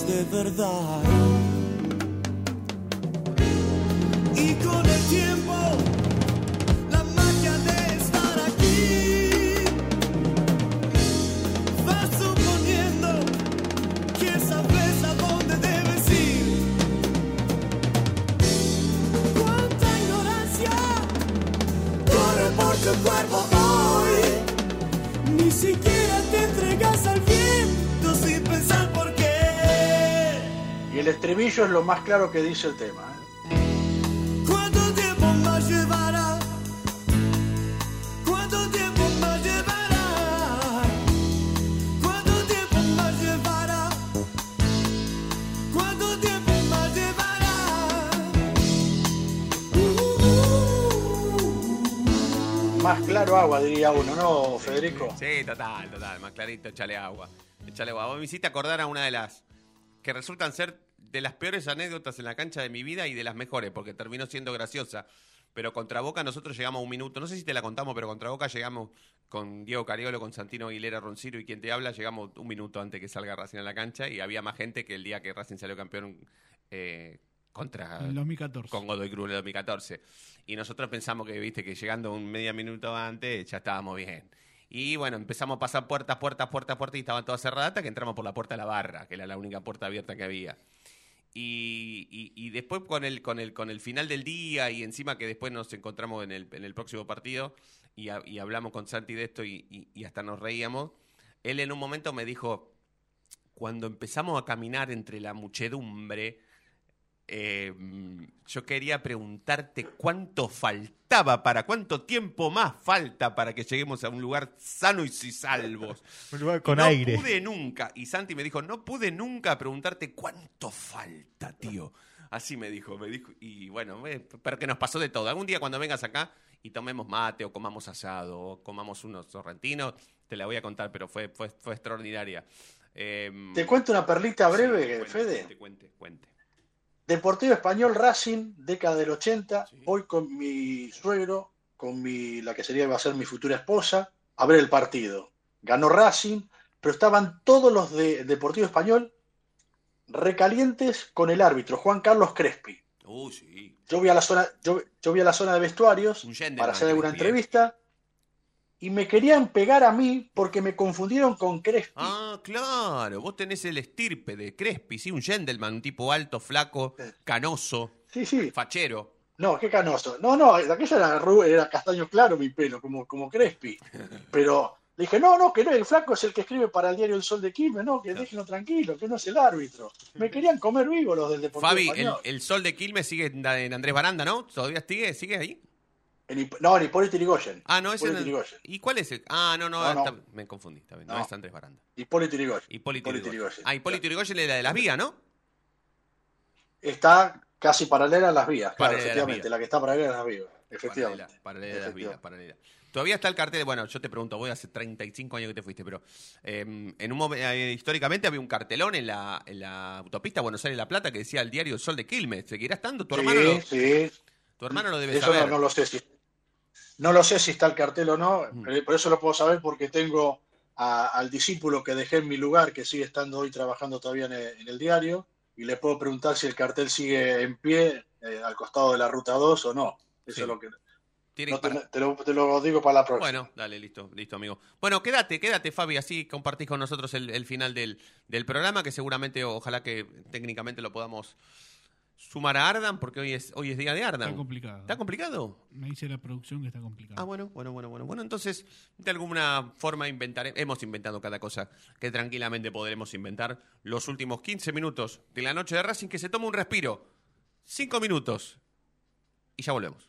de verdad. Estribillo es lo más claro que dice el tema. ¿eh? ¿Cuánto tiempo más llevará? ¿Cuánto tiempo más llevará? ¿Cuánto tiempo más llevará? ¿Cuánto tiempo más llevará? Más claro agua, diría uno, ¿no, Federico? Sí, total, total. Más clarito, échale agua. Échale agua. Vos me hiciste acordar a una de las que resultan ser de las peores anécdotas en la cancha de mi vida y de las mejores, porque terminó siendo graciosa. Pero contra Boca nosotros llegamos a un minuto, no sé si te la contamos, pero contra Boca llegamos con Diego Cariolo, con Santino Aguilera Ronciro y quien te habla, llegamos un minuto antes que salga Racing a la cancha y había más gente que el día que Racing salió campeón eh, contra En el 2014. con Godoy Cruz en el 2014. Y nosotros pensamos que, viste, que llegando un media minuto antes ya estábamos bien. Y bueno, empezamos a pasar puertas, puertas, puertas, puertas y estaban todas cerradas hasta que entramos por la puerta de la barra, que era la única puerta abierta que había. Y, y- después con el, con, el, con el final del día y encima que después nos encontramos en el, en el próximo partido y, ha- y hablamos con Santi de esto y hasta nos reíamos, él en un momento me dijo, cuando empezamos a caminar entre la muchedumbre, eh, yo quería preguntarte cuánto faltaba para, cuánto tiempo más falta para que lleguemos a un lugar sano y salvos. (laughs) Un lugar con no aire. pude nunca. Y Santi me dijo, no pude nunca preguntarte cuánto falta, tío. Así me dijo, me dijo. Y bueno, eh, pero que nos pasó de todo. Algún día cuando vengas acá y tomemos mate o comamos asado o comamos unos sorrentinos, te la voy a contar, pero fue, fue, fue extraordinaria. Em, Te cuento una perlita breve, cuente, Fede. cuente, cuente. Deportivo Español Racing, década del 80. Voy con mi suegro, con mi, la que sería va a ser mi futura esposa, a ver el partido. Ganó Racing, pero estaban todos los de Deportivo Español recalientes con el árbitro, Juan Carlos Crespi. Uh, sí. Yo voy a la zona, yo, yo voy a la zona de vestuarios para hacer alguna ¿eh? entrevista y me querían pegar a mí porque me confundieron con Crespi. Ah, claro. Vos tenés el estirpe de Crespi, sí, un gentleman, un tipo alto, flaco, canoso, Sí, sí. fachero. No, qué canoso. No, no, aquella era, era castaño claro mi pelo, como, como Crespi. (laughs) Pero le dije, no, no, que no, el flaco es el que escribe para el diario El Sol de Quilmes, no, que déjenlo tranquilo, que no es el árbitro. Me querían comer vivo los del Deportivo Fabi, el, sol de Quilmes sigue en, en Andrés Baranda, ¿no? ¿Todavía sigue, sigue ahí? No, en Hipólito Yrigoyen. Ah, no, es Yrigoyen. ¿Y cuál es el? Ah, no, no, No, no. está- me confundí, está bien, no. Es Andrés Baranda. Hipólito Yrigoyen. Hipólito, Hipólito Yrigoyen. Ah, Hipólito Yrigoyen es la de las vías, ¿no? Está casi paralela a las vías, claro, Paralela a efectivamente. vías. La que está paralela a las vías, efectivamente. Paralela, paralela de las vías, paralela. Todavía está el cartel, bueno, yo te pregunto, voy hace 35 años que te fuiste, pero eh, en un eh, históricamente había un cartelón en la, en la autopista Buenos Aires-La Plata que decía el diario El Sol de Quilmes. ¿Seguirá estando? ¿Tu hermano, sí, lo, sí. tu hermano lo debe Eso saber. no, no lo sé si no lo sé si está el cartel o no, pero por eso lo puedo saber porque tengo a- al discípulo que dejé en mi lugar, que sigue estando hoy trabajando todavía en el, en el diario, y le puedo preguntar si el cartel sigue en pie eh, al costado de la ruta 2 o no. Eso Sí. es lo que no te lo, te lo digo para la próxima. Bueno, dale, listo, listo, amigo. Bueno, quédate, quédate, Fabi, así compartís con nosotros el, el final del, del programa, que seguramente, ojalá que técnicamente lo podamos sumar a Ardan, porque hoy es, hoy es día de Ardan. Está complicado. ¿Está complicado? Me dice la producción que está complicado. Ah, bueno, bueno, bueno, bueno. Bueno, entonces, de alguna forma inventaré, hemos inventado cada cosa que tranquilamente podremos inventar los últimos 15 minutos de la noche de Racing, que se toma un respiro. Cinco minutos. Y ya volvemos.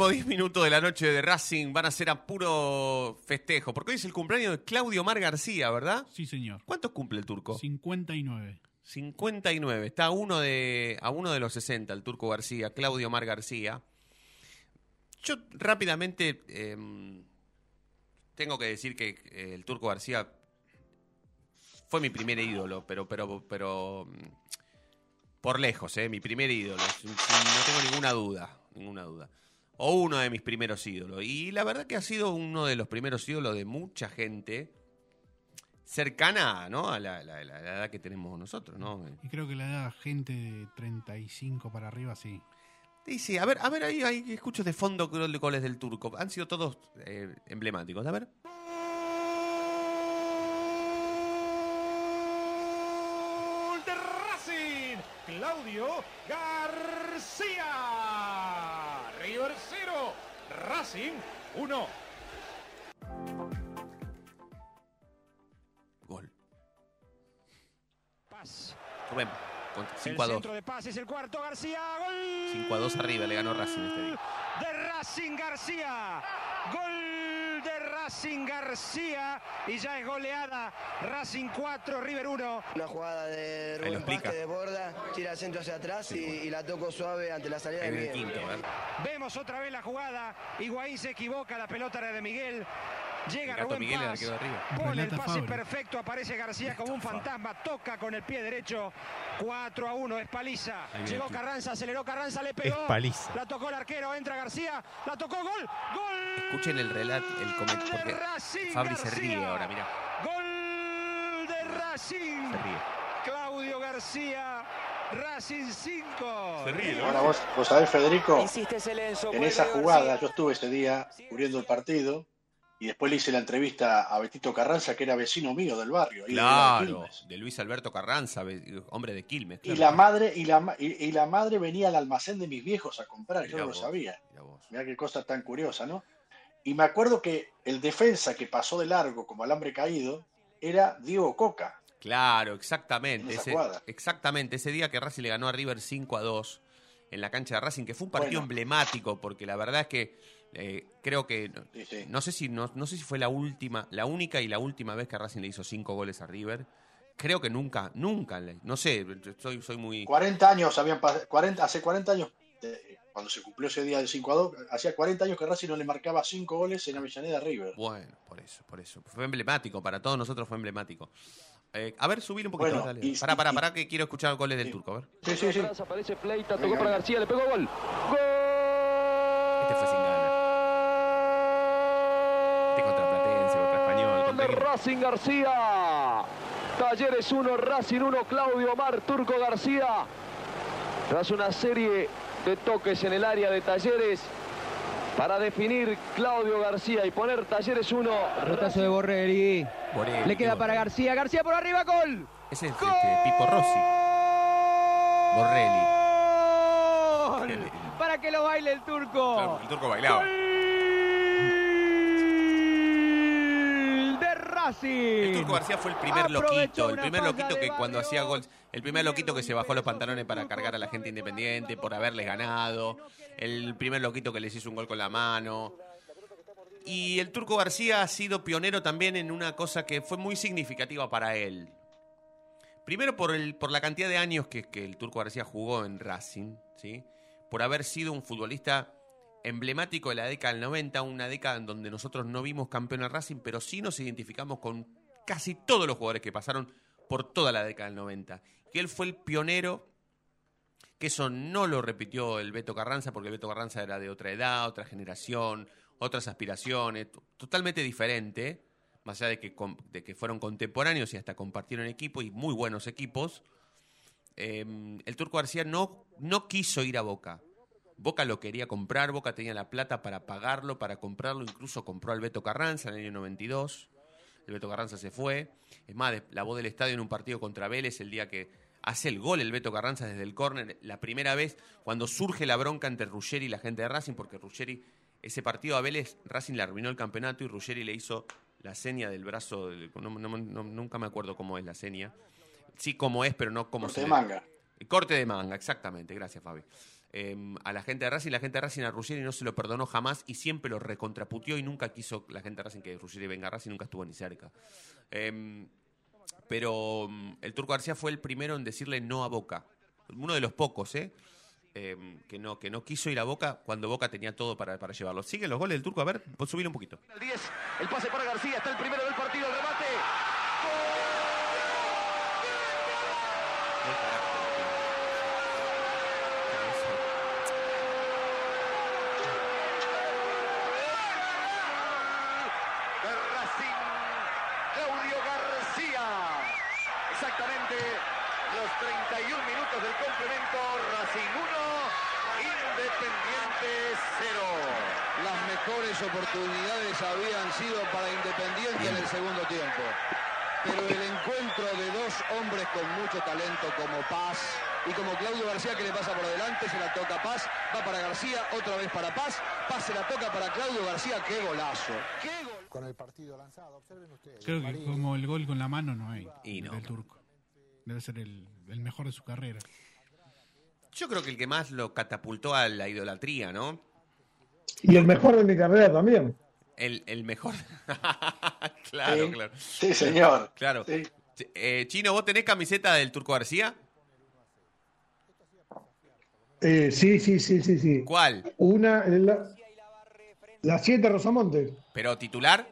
Últimos 10 minutos de la noche de Racing van a ser a puro festejo, porque hoy es el cumpleaños de Claudio Mar García, ¿verdad? Sí, señor. ¿Cuántos cumple el turco? 59. 59. Está a uno de, a uno de los 60, el turco García, Claudio Mar García. Yo rápidamente eh, tengo que decir que eh, el turco García fue mi primer ídolo, pero, pero, pero mm, por lejos, ¿eh? Mi primer ídolo. no tengo ninguna duda, ninguna duda. O uno de mis primeros ídolos. Y la verdad que ha sido uno de los primeros ídolos de mucha gente cercana ¿no? a la, la- la- la edad que tenemos nosotros, ¿no? Y creo que la edad gente de 35 para arriba, sí. Dice, a ver, a ver, ahí, ahí escucho de fondo goles del turco. Han sido todos eh, emblemáticos. A ver. Gol de Racing, Claudio García. River 0, Racing 1. Gol. Paz. Rubén, con El 5 a 2. centro de Paz es el cuarto, García. Gol 5 a 2 arriba le ganó Racing este día. de Racing García. Gol Racing García. Y ya es goleada. Racing 4, River 1. Una jugada de Rubén Paz que desborda, tira el centro hacia atrás y, y la toco suave ante la salida de Miguel. quinto. Vemos otra vez la jugada. Higuaín se equivoca, la pelota era de Miguel. Llega Rubén Miguel, el Paz, arriba. pone el pase Fabri. perfecto, aparece García como un fantasma, toca con el pie derecho, 4 a 1, es paliza. Llegó Carranza, aceleró Carranza, le pegó. Es paliza. La tocó el arquero, entra García, la tocó, gol, gol. Escuchen el relato, el comentario, porque Racing Fabri se ríe ahora, mira. Gol de Racing. Se ríe. Claudio García, Racing 5. Se ríe, Ahora vos, vos sabés, Federico, en esa jugada yo estuve ese día cubriendo el partido y después le hice la entrevista a Betito Carranza, que era vecino mío del barrio. de de Claro, de Luis Alberto Carranza, hombre de Quilmes. Y la madre, y la, y, y la madre venía al almacén de mis viejos a comprar, yo no lo sabía. mirá qué cosa tan curiosa, ¿no? Y me acuerdo que el defensa que pasó de largo como alambre caído era Diego Coca. Claro, exactamente. Ese, exactamente, ese día que Racing le ganó a River 5 a 2 en la cancha de Racing, que fue un partido Bueno. emblemático, porque la verdad es que eh, creo que no, Sí, sí. no sé si no, no sé si fue la última, la única y la última vez que Racing le hizo 5 goles a River. Creo que nunca, nunca, le- no sé, soy, soy muy 40 años habían pas- 40, hace 40 años, eh, cuando se cumplió ese día de 5 a 2, hacía 40 años que Racing no le marcaba 5 goles en Avellaneda a River. bueno, por eso, por eso. Fue emblemático, para todos nosotros fue emblemático. Eh, a ver, subir un poquito. Bueno, dale. y- pará, pará, pará, que quiero escuchar goles del turco, a ver. Sí, sí, sí. Aparece Pleita, tocó para García, le pegó gol fue sin ganas. Este contra Platense, contra Español, contra de quién? Racing García. Talleres 1, Racing 1, Claudio Mar, Turco García. Tras una serie de toques en el área de Talleres para definir Claudio García y poner Talleres 1. Rotazo de Borrelli. Le queda para. García. García por arriba, gol. Ese es este, Pipo Rossi. Borrelli. Gol. Para que lo baile el turco. Claro, el turco bailaba. Gol de Racing. El Turco García fue el primer Aprovechó loquito, el primer loquito que cuando hacía gol, el primer loquito que se bajó los pantalones para cargar a la gente independiente por haberles ganado, el primer loquito que les hizo un gol con la mano. Y el Turco García ha sido pionero también en una cosa que fue muy significativa para él. Primero por, el, por la cantidad de años que, que el Turco García jugó en Racing, ¿sí? por haber sido un futbolista emblemático de la década del 90, una década en donde nosotros no vimos campeón a Racing, pero sí nos identificamos con casi todos los jugadores que pasaron por toda la década del 90. Que él fue el pionero, que eso no lo repitió el Beto Carranza, porque el Beto Carranza era de otra edad, otra generación, otras aspiraciones, totalmente diferente, más allá de que, fueron contemporáneos y hasta compartieron equipo y muy buenos equipos. eh, el Turco García no, no quiso ir a Boca. Boca lo quería comprar, Boca tenía la plata para pagarlo, para comprarlo, incluso compró al Beto Carranza en el año 92. El Beto Carranza se fue. Es más, de- la voz del estadio en un partido contra Vélez el día que hace el gol el Beto Carranza desde el córner, la primera vez cuando surge la bronca entre Ruggeri y la gente de Racing, porque Ruggeri, ese partido a Vélez, Racing le arruinó el campeonato y Ruggeri le hizo la seña del brazo, del- no- no- no- nunca me acuerdo cómo es la seña. Sí, cómo es, pero no cómo Corte se de le- manga. corte de manga, exactamente. Gracias, Fabi. Eh, a la gente de Racing, la gente de Racing a Ruggeri no se lo perdonó jamás y siempre lo recontraputió y nunca quiso la gente de Racing que Ruggeri venga a Racing, nunca estuvo ni cerca. Eh, pero mm, el Turco García fue el primero en decirle no a Boca. Uno de los pocos, ¿eh? Que, no, que no quiso ir a Boca cuando Boca tenía todo para, para llevarlo. Siguen los goles del Turco, a ver, subile un poquito. El 10, el pase para García, está el primero del partido, oportunidades habían sido para Independiente en el segundo tiempo. Pero el encuentro de dos hombres con mucho talento como Paz y como Claudio García que le pasa por adelante, se la toca Paz, va para García, otra vez para Paz, Paz se la toca para Claudio García, qué golazo. ¡Qué gol! Con el partido lanzado, observen ustedes. Creo que como el gol con la mano no hay. Y no. Del turco. Debe ser el, el mejor de su carrera. Yo creo que el que más lo catapultó a la idolatría, ¿no? Y el mejor de mi carrera también. El, el mejor. (laughs) claro, Sí. claro. Sí, señor. Claro. Eh, Chino, ¿vos tenés camiseta del Turco García? Eh, sí, sí, sí, sí, sí. ¿Cuál? Una, la, la 7 Rosamonte. ¿Pero titular?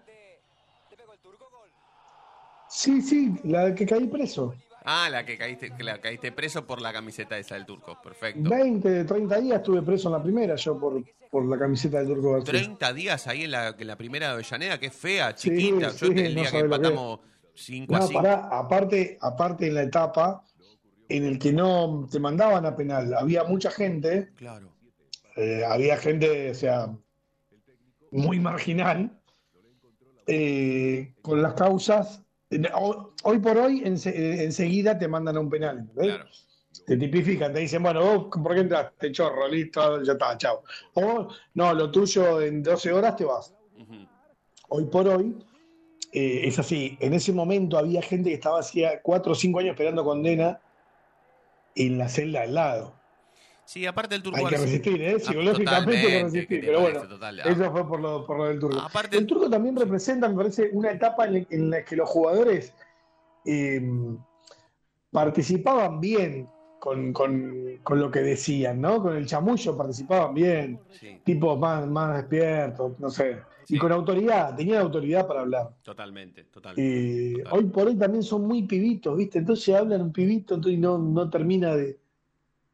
Sí, sí, la que caí preso. Ah, la que caíste, que la caíste preso por la camiseta esa del Turco. Perfecto. 20, 30 días estuve preso en la primera yo por, por la camiseta del Turco García. 30 días ahí en la, en la primera de Avellaneda, que es fea, Sí, chiquita. sí, Yo el no día lo que empatamos 5 a No, 5. pará, aparte, aparte en la etapa en el que no te mandaban a penal, había mucha gente, Claro. eh, había gente, o sea, muy marginal, eh, con las causas. Eh, ho- Hoy por hoy, ense- eh, enseguida te mandan a un penal. ¿ves? Te tipifican, te dicen, bueno, vos, ¿por qué entraste? Chorro, listo, ya está, chao. O, no, lo tuyo en 12 horas te vas. Hoy por hoy, eh, es así. En ese momento había gente que estaba hacía 4 o 5 años esperando condena en la celda al lado. Sí, aparte el Turco Hay que resistir, ¿eh? Ah, Psicológicamente hay que resistir. ¿qué te Pero bueno, Total. Ah, eso fue por lo, por lo del turco. el turco también representa, me parece, una etapa en, en la que los jugadores eh, participaban bien con, con- con lo que decían, ¿no? Con el chamullo participaban bien, tipos más, más despiertos, no sé. Y con autoridad, tenían autoridad para hablar. Totalmente, totalmente. Y hoy por hoy también son muy pibitos, ¿viste? Entonces hablan un pibito entonces no, no termina de,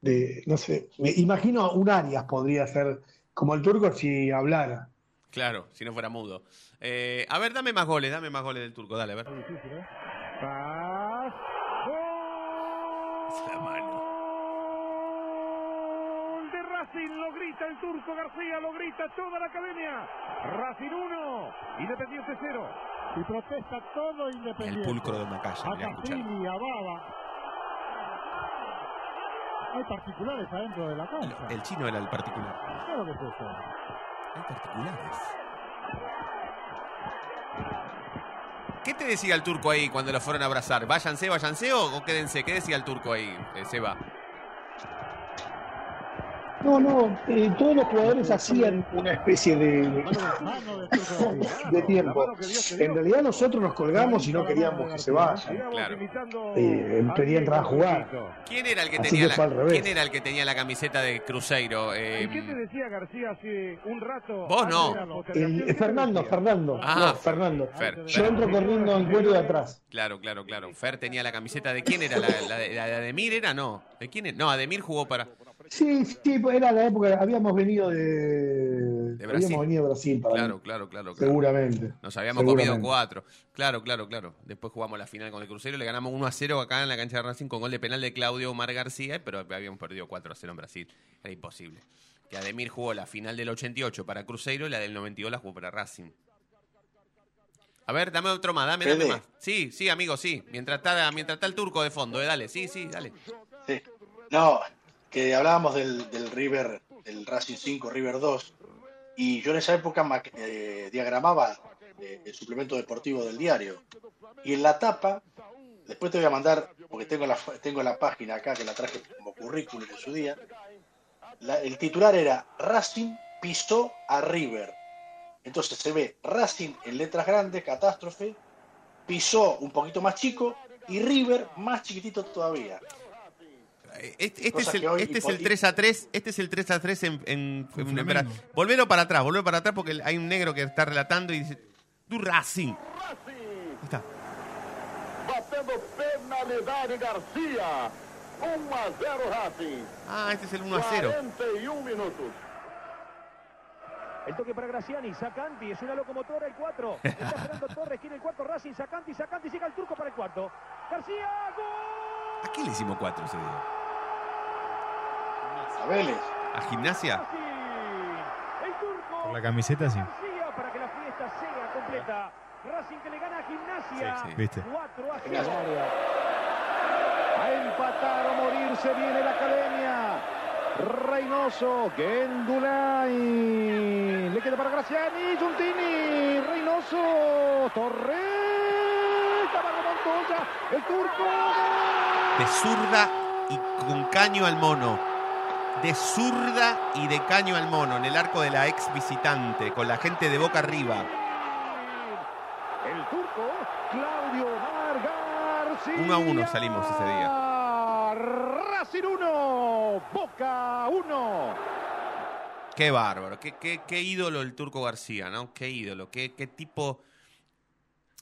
de, no sé, me imagino un Arias podría ser como el turco si hablara. Claro, si no fuera mudo. Eh, a ver, dame más goles, dame más goles del Turco, dale, a ver. Esa (laughs) mano. Gol de Racing, lo grita el turco García, lo grita toda la academia. Racing 1, Independiente 0. Y protesta todo El Independiente. pulcro de Macaya, A. Casilli, a Baba. Hay particulares adentro de la cancha. El chino era el particular. Claro que es eso. Hay particulares. ¿Qué te decía el turco ahí cuando lo fueron a abrazar? ¿Váyanse, váyanse o, o quédense? ¿Qué decía el turco ahí, eh, Seba? No, no, eh, todos los jugadores hacían una especie de, (laughs) de tiempo. En realidad nosotros nos colgamos y no queríamos que se vayan. Claro. Eh, quería entrar a jugar. ¿Quién era el que Así tenía que la. ¿Quién era el que tenía la camiseta de Cruzeiro? Eh, ¿Qué te decía García hace un rato? Vos no. El- eh, Fernando, Fernando. Ah, no, Fernando. Fer, Yo Fer. entro corriendo en cuero de atrás. Claro, claro, claro. Fer tenía la camiseta de quién era la, la de, la de Ademir era no. ¿De quién era? No, Ademir jugó para Sí, sí, pues era la época, habíamos venido de, de Brasil. habíamos venido de Brasil para Claro, claro, claro, claro. Seguramente. Nos habíamos comido cuatro. Claro, claro, claro. Después jugamos la final con el Cruzeiro, le ganamos 1 a 0 acá en la cancha de Racing con gol de penal de Claudio Omar García, pero habíamos perdido 4 a 0 en Brasil. Era imposible. Que Ademir jugó la final del 88 para Cruzeiro y la del 92 la jugó para Racing. A ver, dame otro más, dame, dame más. Sí, sí, amigo, sí. Mientras está, mientras está el turco de fondo, eh, dale, sí, sí, dale. No, que hablábamos del, River, del Racing 5, River 2, y yo en esa época eh, diagramaba eh, el suplemento deportivo del diario. Y en la tapa, después te voy a mandar, porque tengo la, tengo la página acá que la traje como currículum en su día, la- el titular era Racing pisó a River. Entonces se ve Racing en letras grandes, catástrofe, pisó un poquito más chico y River más chiquitito todavía. Este, este Cosa es el, este es el hipo- 3 a 3, este es el 3 a 3 en, en, en- Volvelo para atrás, volvelo para atrás porque hay un negro que está relatando y dice, tú Racing. Ahí está. Batendo penalidade Garcia. 1 a 0 Racing. Ah, este es el 1 a 0. 41 minutos. El toque para Graciani, Sacanti, es una locomotora el 4. (laughs) Está esperando Torres, quiere el cuarto Racing, Sacanti, Sacanti, llega el turco para el cuarto. García, gol. ¿A quién le hicimos 4 ese día? A Vélez. ¿A Gimnasia? El turco Por la camiseta, sí. Para que la fiesta sea completa. Racing que le gana a Gimnasia. Sí, sí. ¿Viste? 4 a 0. A empatar o morir se viene la academia. Reynoso, Gendulay. Le queda para Graciani, Giuntini, Reynoso, Torres, Tabarro Montoya, el turco. De zurda y con caño al mono. De zurda y de caño al mono en el arco de la ex visitante, con la gente de boca arriba. El turco, Claudio Vargas. 1 a 1 salimos ese día. Racing 1, Boca 1. Qué bárbaro, qué, qué, qué ídolo el Turco García, ¿no? Qué ídolo, qué, qué tipo...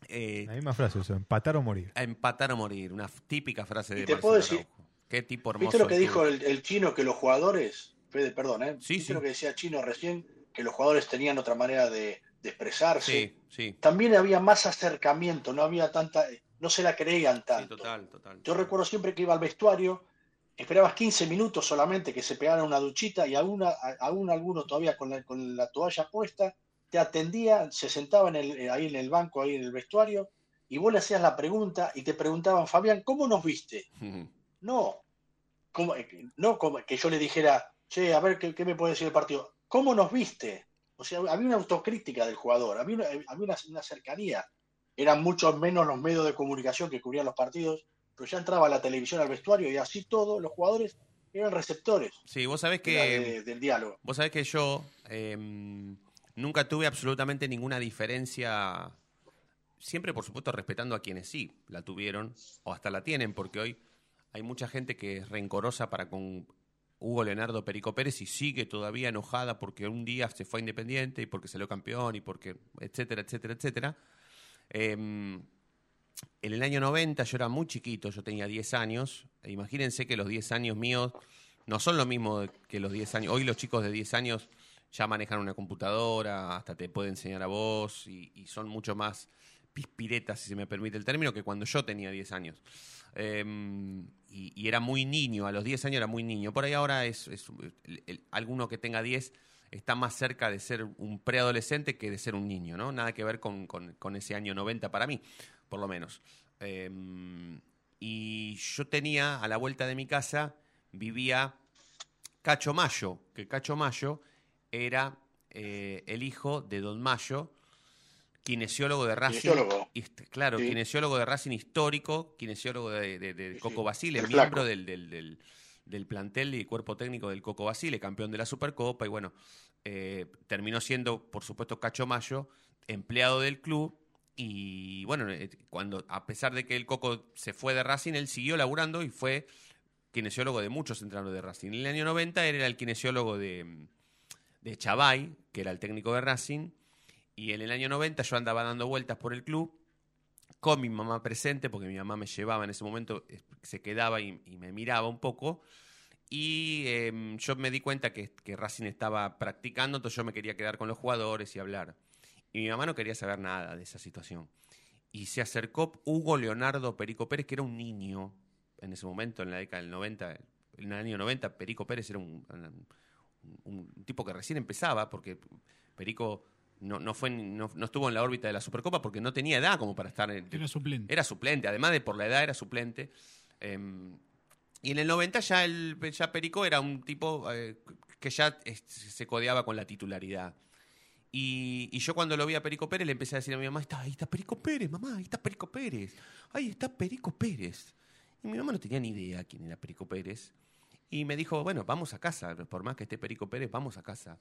eh, La misma frase, eso, empatar o morir. empatar o morir, una típica frase de Y te Marcelo puedo decir- Araujo. Qué tipo hermoso. ¿Viste lo que dijo el, el chino que los jugadores, Fede, perdón, ¿eh? Sí, ¿Viste sí. lo que decía chino recién? Que los jugadores tenían otra manera de, de expresarse. Sí, sí. También había más acercamiento, no había tanta, no se la creían tanto. Total, total. Yo recuerdo siempre que iba al vestuario, esperabas 15 minutos solamente que se pegara una duchita y aún, aún alguno todavía con la, con la toalla puesta, te atendía, se sentaba en el- ahí en el banco, ahí en el vestuario, y vos le hacías la pregunta y te preguntaban, Fabián, ¿cómo nos viste? (laughs) No, como, no como que yo le dijera, che, a ver, ¿qué, qué me puede decir el partido? ¿Cómo nos viste? O sea, había una autocrítica del jugador, había una, había una, una cercanía. Eran mucho menos los medios de comunicación que cubrían los partidos, pero ya entraba la televisión al vestuario y así todos los jugadores eran receptores Sí, vos sabés que... de- del diálogo. Vos sabés que yo em, nunca tuve absolutamente ninguna diferencia, siempre por supuesto respetando a quienes sí la tuvieron o hasta la tienen, porque hoy hay mucha gente que es rencorosa para con Hugo Leonardo Perico Pérez y sigue todavía enojada porque un día se fue Independiente y porque salió campeón y porque, etcétera, etcétera, etcétera. Em, en el año 90 yo era muy chiquito, yo tenía 10 años. imagínense que los 10 años míos no son lo mismo que los 10 años. Hoy los chicos de 10 años ya manejan una computadora, hasta te pueden enseñar a vos y son mucho más pispiretas, si se me permite el término, que cuando yo tenía 10 años. Em, y, era muy niño, a los 10 años era muy niño. Por ahí ahora es, alguno que tenga 10 está más cerca de ser un preadolescente que de ser un niño, ¿no? Nada que ver con, con- con ese año 90 para mí, por lo menos. Em, y yo tenía, a la vuelta de mi casa, vivía Cacho Mayo, que Cacho Mayo era eh, el hijo de Don Mayo, kinesiólogo de Racing. Kinesiólogo. claro, Sí. kinesiólogo de Racing histórico, kinesiólogo de, de- de Coco Basile, miembro del, del, del- del plantel y cuerpo técnico del Coco Basile, campeón de la Supercopa, y bueno, eh, terminó siendo, por supuesto, Cacho Mayo, empleado del club. Y bueno, eh, cuando a pesar de que el Coco se fue de Racing, él siguió laburando y fue kinesiólogo de muchos entrenadores de Racing. En el año 90 él era el kinesiólogo de, de Chavay, que era el técnico de Racing. Y en el año 90 yo andaba dando vueltas por el club con mi mamá presente, porque mi mamá me llevaba en ese momento, eh, se quedaba y, y me miraba un poco. Y eh, yo me di cuenta que, que Racing estaba practicando, entonces yo me quería quedar con los jugadores y hablar. Y mi mamá no quería saber nada de esa situación. Y se acercó Hugo Leonardo Perico Pérez, que era un niño en ese momento, en la década del 90, en el año 90, Perico Pérez era un, un- un tipo que recién empezaba, porque Perico no, no, fue, no, no estuvo en la órbita de la Supercopa porque no tenía edad como para estar en... Era suplente. Era suplente, además de por la edad era suplente. Em, y en el 90 ya, el, ya Perico era un tipo eh, que ya eh, se codeaba con la titularidad. Y, y yo cuando lo vi a Perico Pérez le empecé a decir a mi mamá, "Está- ahí está Perico Pérez, mamá, ahí está Perico Pérez, ahí está Perico Pérez. Y mi mamá no tenía ni idea quién era Perico Pérez. Y me dijo, bueno, vamos a casa, por más que esté Perico Pérez, vamos a casa.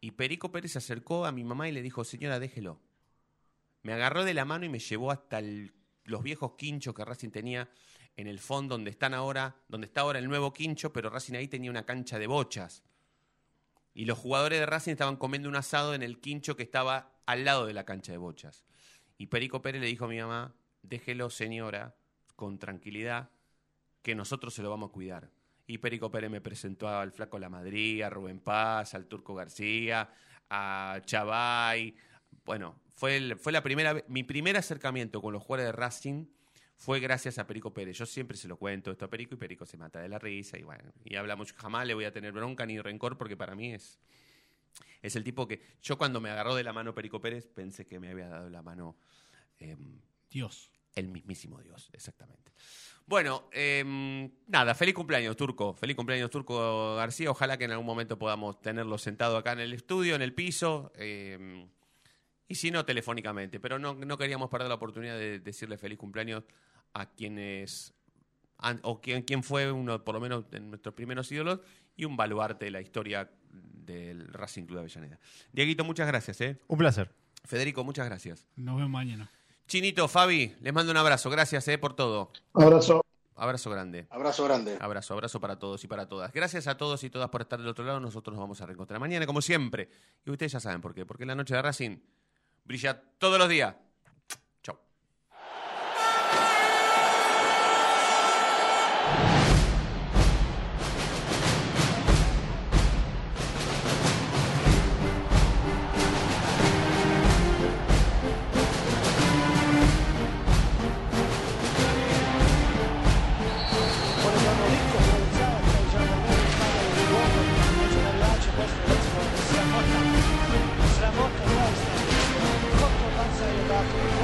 Y Perico Pérez se acercó a mi mamá y le dijo, señora, déjelo. Me agarró de la mano y me llevó hasta los viejos quinchos que Racing tenía en el fondo donde están ahora, donde está ahora el nuevo quincho, pero Racing ahí tenía una cancha de bochas. Y los jugadores de Racing estaban comiendo un asado en el quincho que estaba al lado de la cancha de bochas. Y Perico Pérez le dijo a mi mamá, déjelo señora, con tranquilidad, que nosotros se lo vamos a cuidar. Y Perico Pérez me presentó al Flaco La Madrid, a Rubén Paz, al Turco García, a Chavay. Bueno, fue, el- fue la primera mi primer acercamiento con los jugadores de Racing fue gracias a Perico Pérez. Yo siempre se lo cuento esto a Perico y Perico se mata de la risa y bueno, y hablamos, jamás le voy a tener bronca ni rencor porque para mí es, es el tipo que yo cuando me agarró de la mano Perico Pérez pensé que me había dado la mano em, Dios. El mismísimo Dios, exactamente. Bueno, em, nada, feliz cumpleaños, Turco. Feliz cumpleaños, Turco García. Ojalá que en algún momento podamos tenerlo sentado acá en el estudio, en el piso. em, y si no, telefónicamente. Pero no, no queríamos perder la oportunidad de decirle feliz cumpleaños a quienes. o quien, quien fue uno, por lo menos, de nuestros primeros ídolos y un baluarte de la historia del Racing Club de Avellaneda. Dieguito, muchas gracias. ¿eh? Un placer. Federico, muchas gracias. Nos vemos mañana. Chinito, Fabi, les mando un abrazo. Gracias eh, por todo. Abrazo. Abrazo grande. Abrazo grande. Abrazo, abrazo para todos y para todas. Gracias a todos y todas por estar del otro lado. Nosotros nos vamos a reencontrar mañana, como siempre. Y ustedes ya saben por qué. Porque la noche de Racing brilla todos los días. Thank you.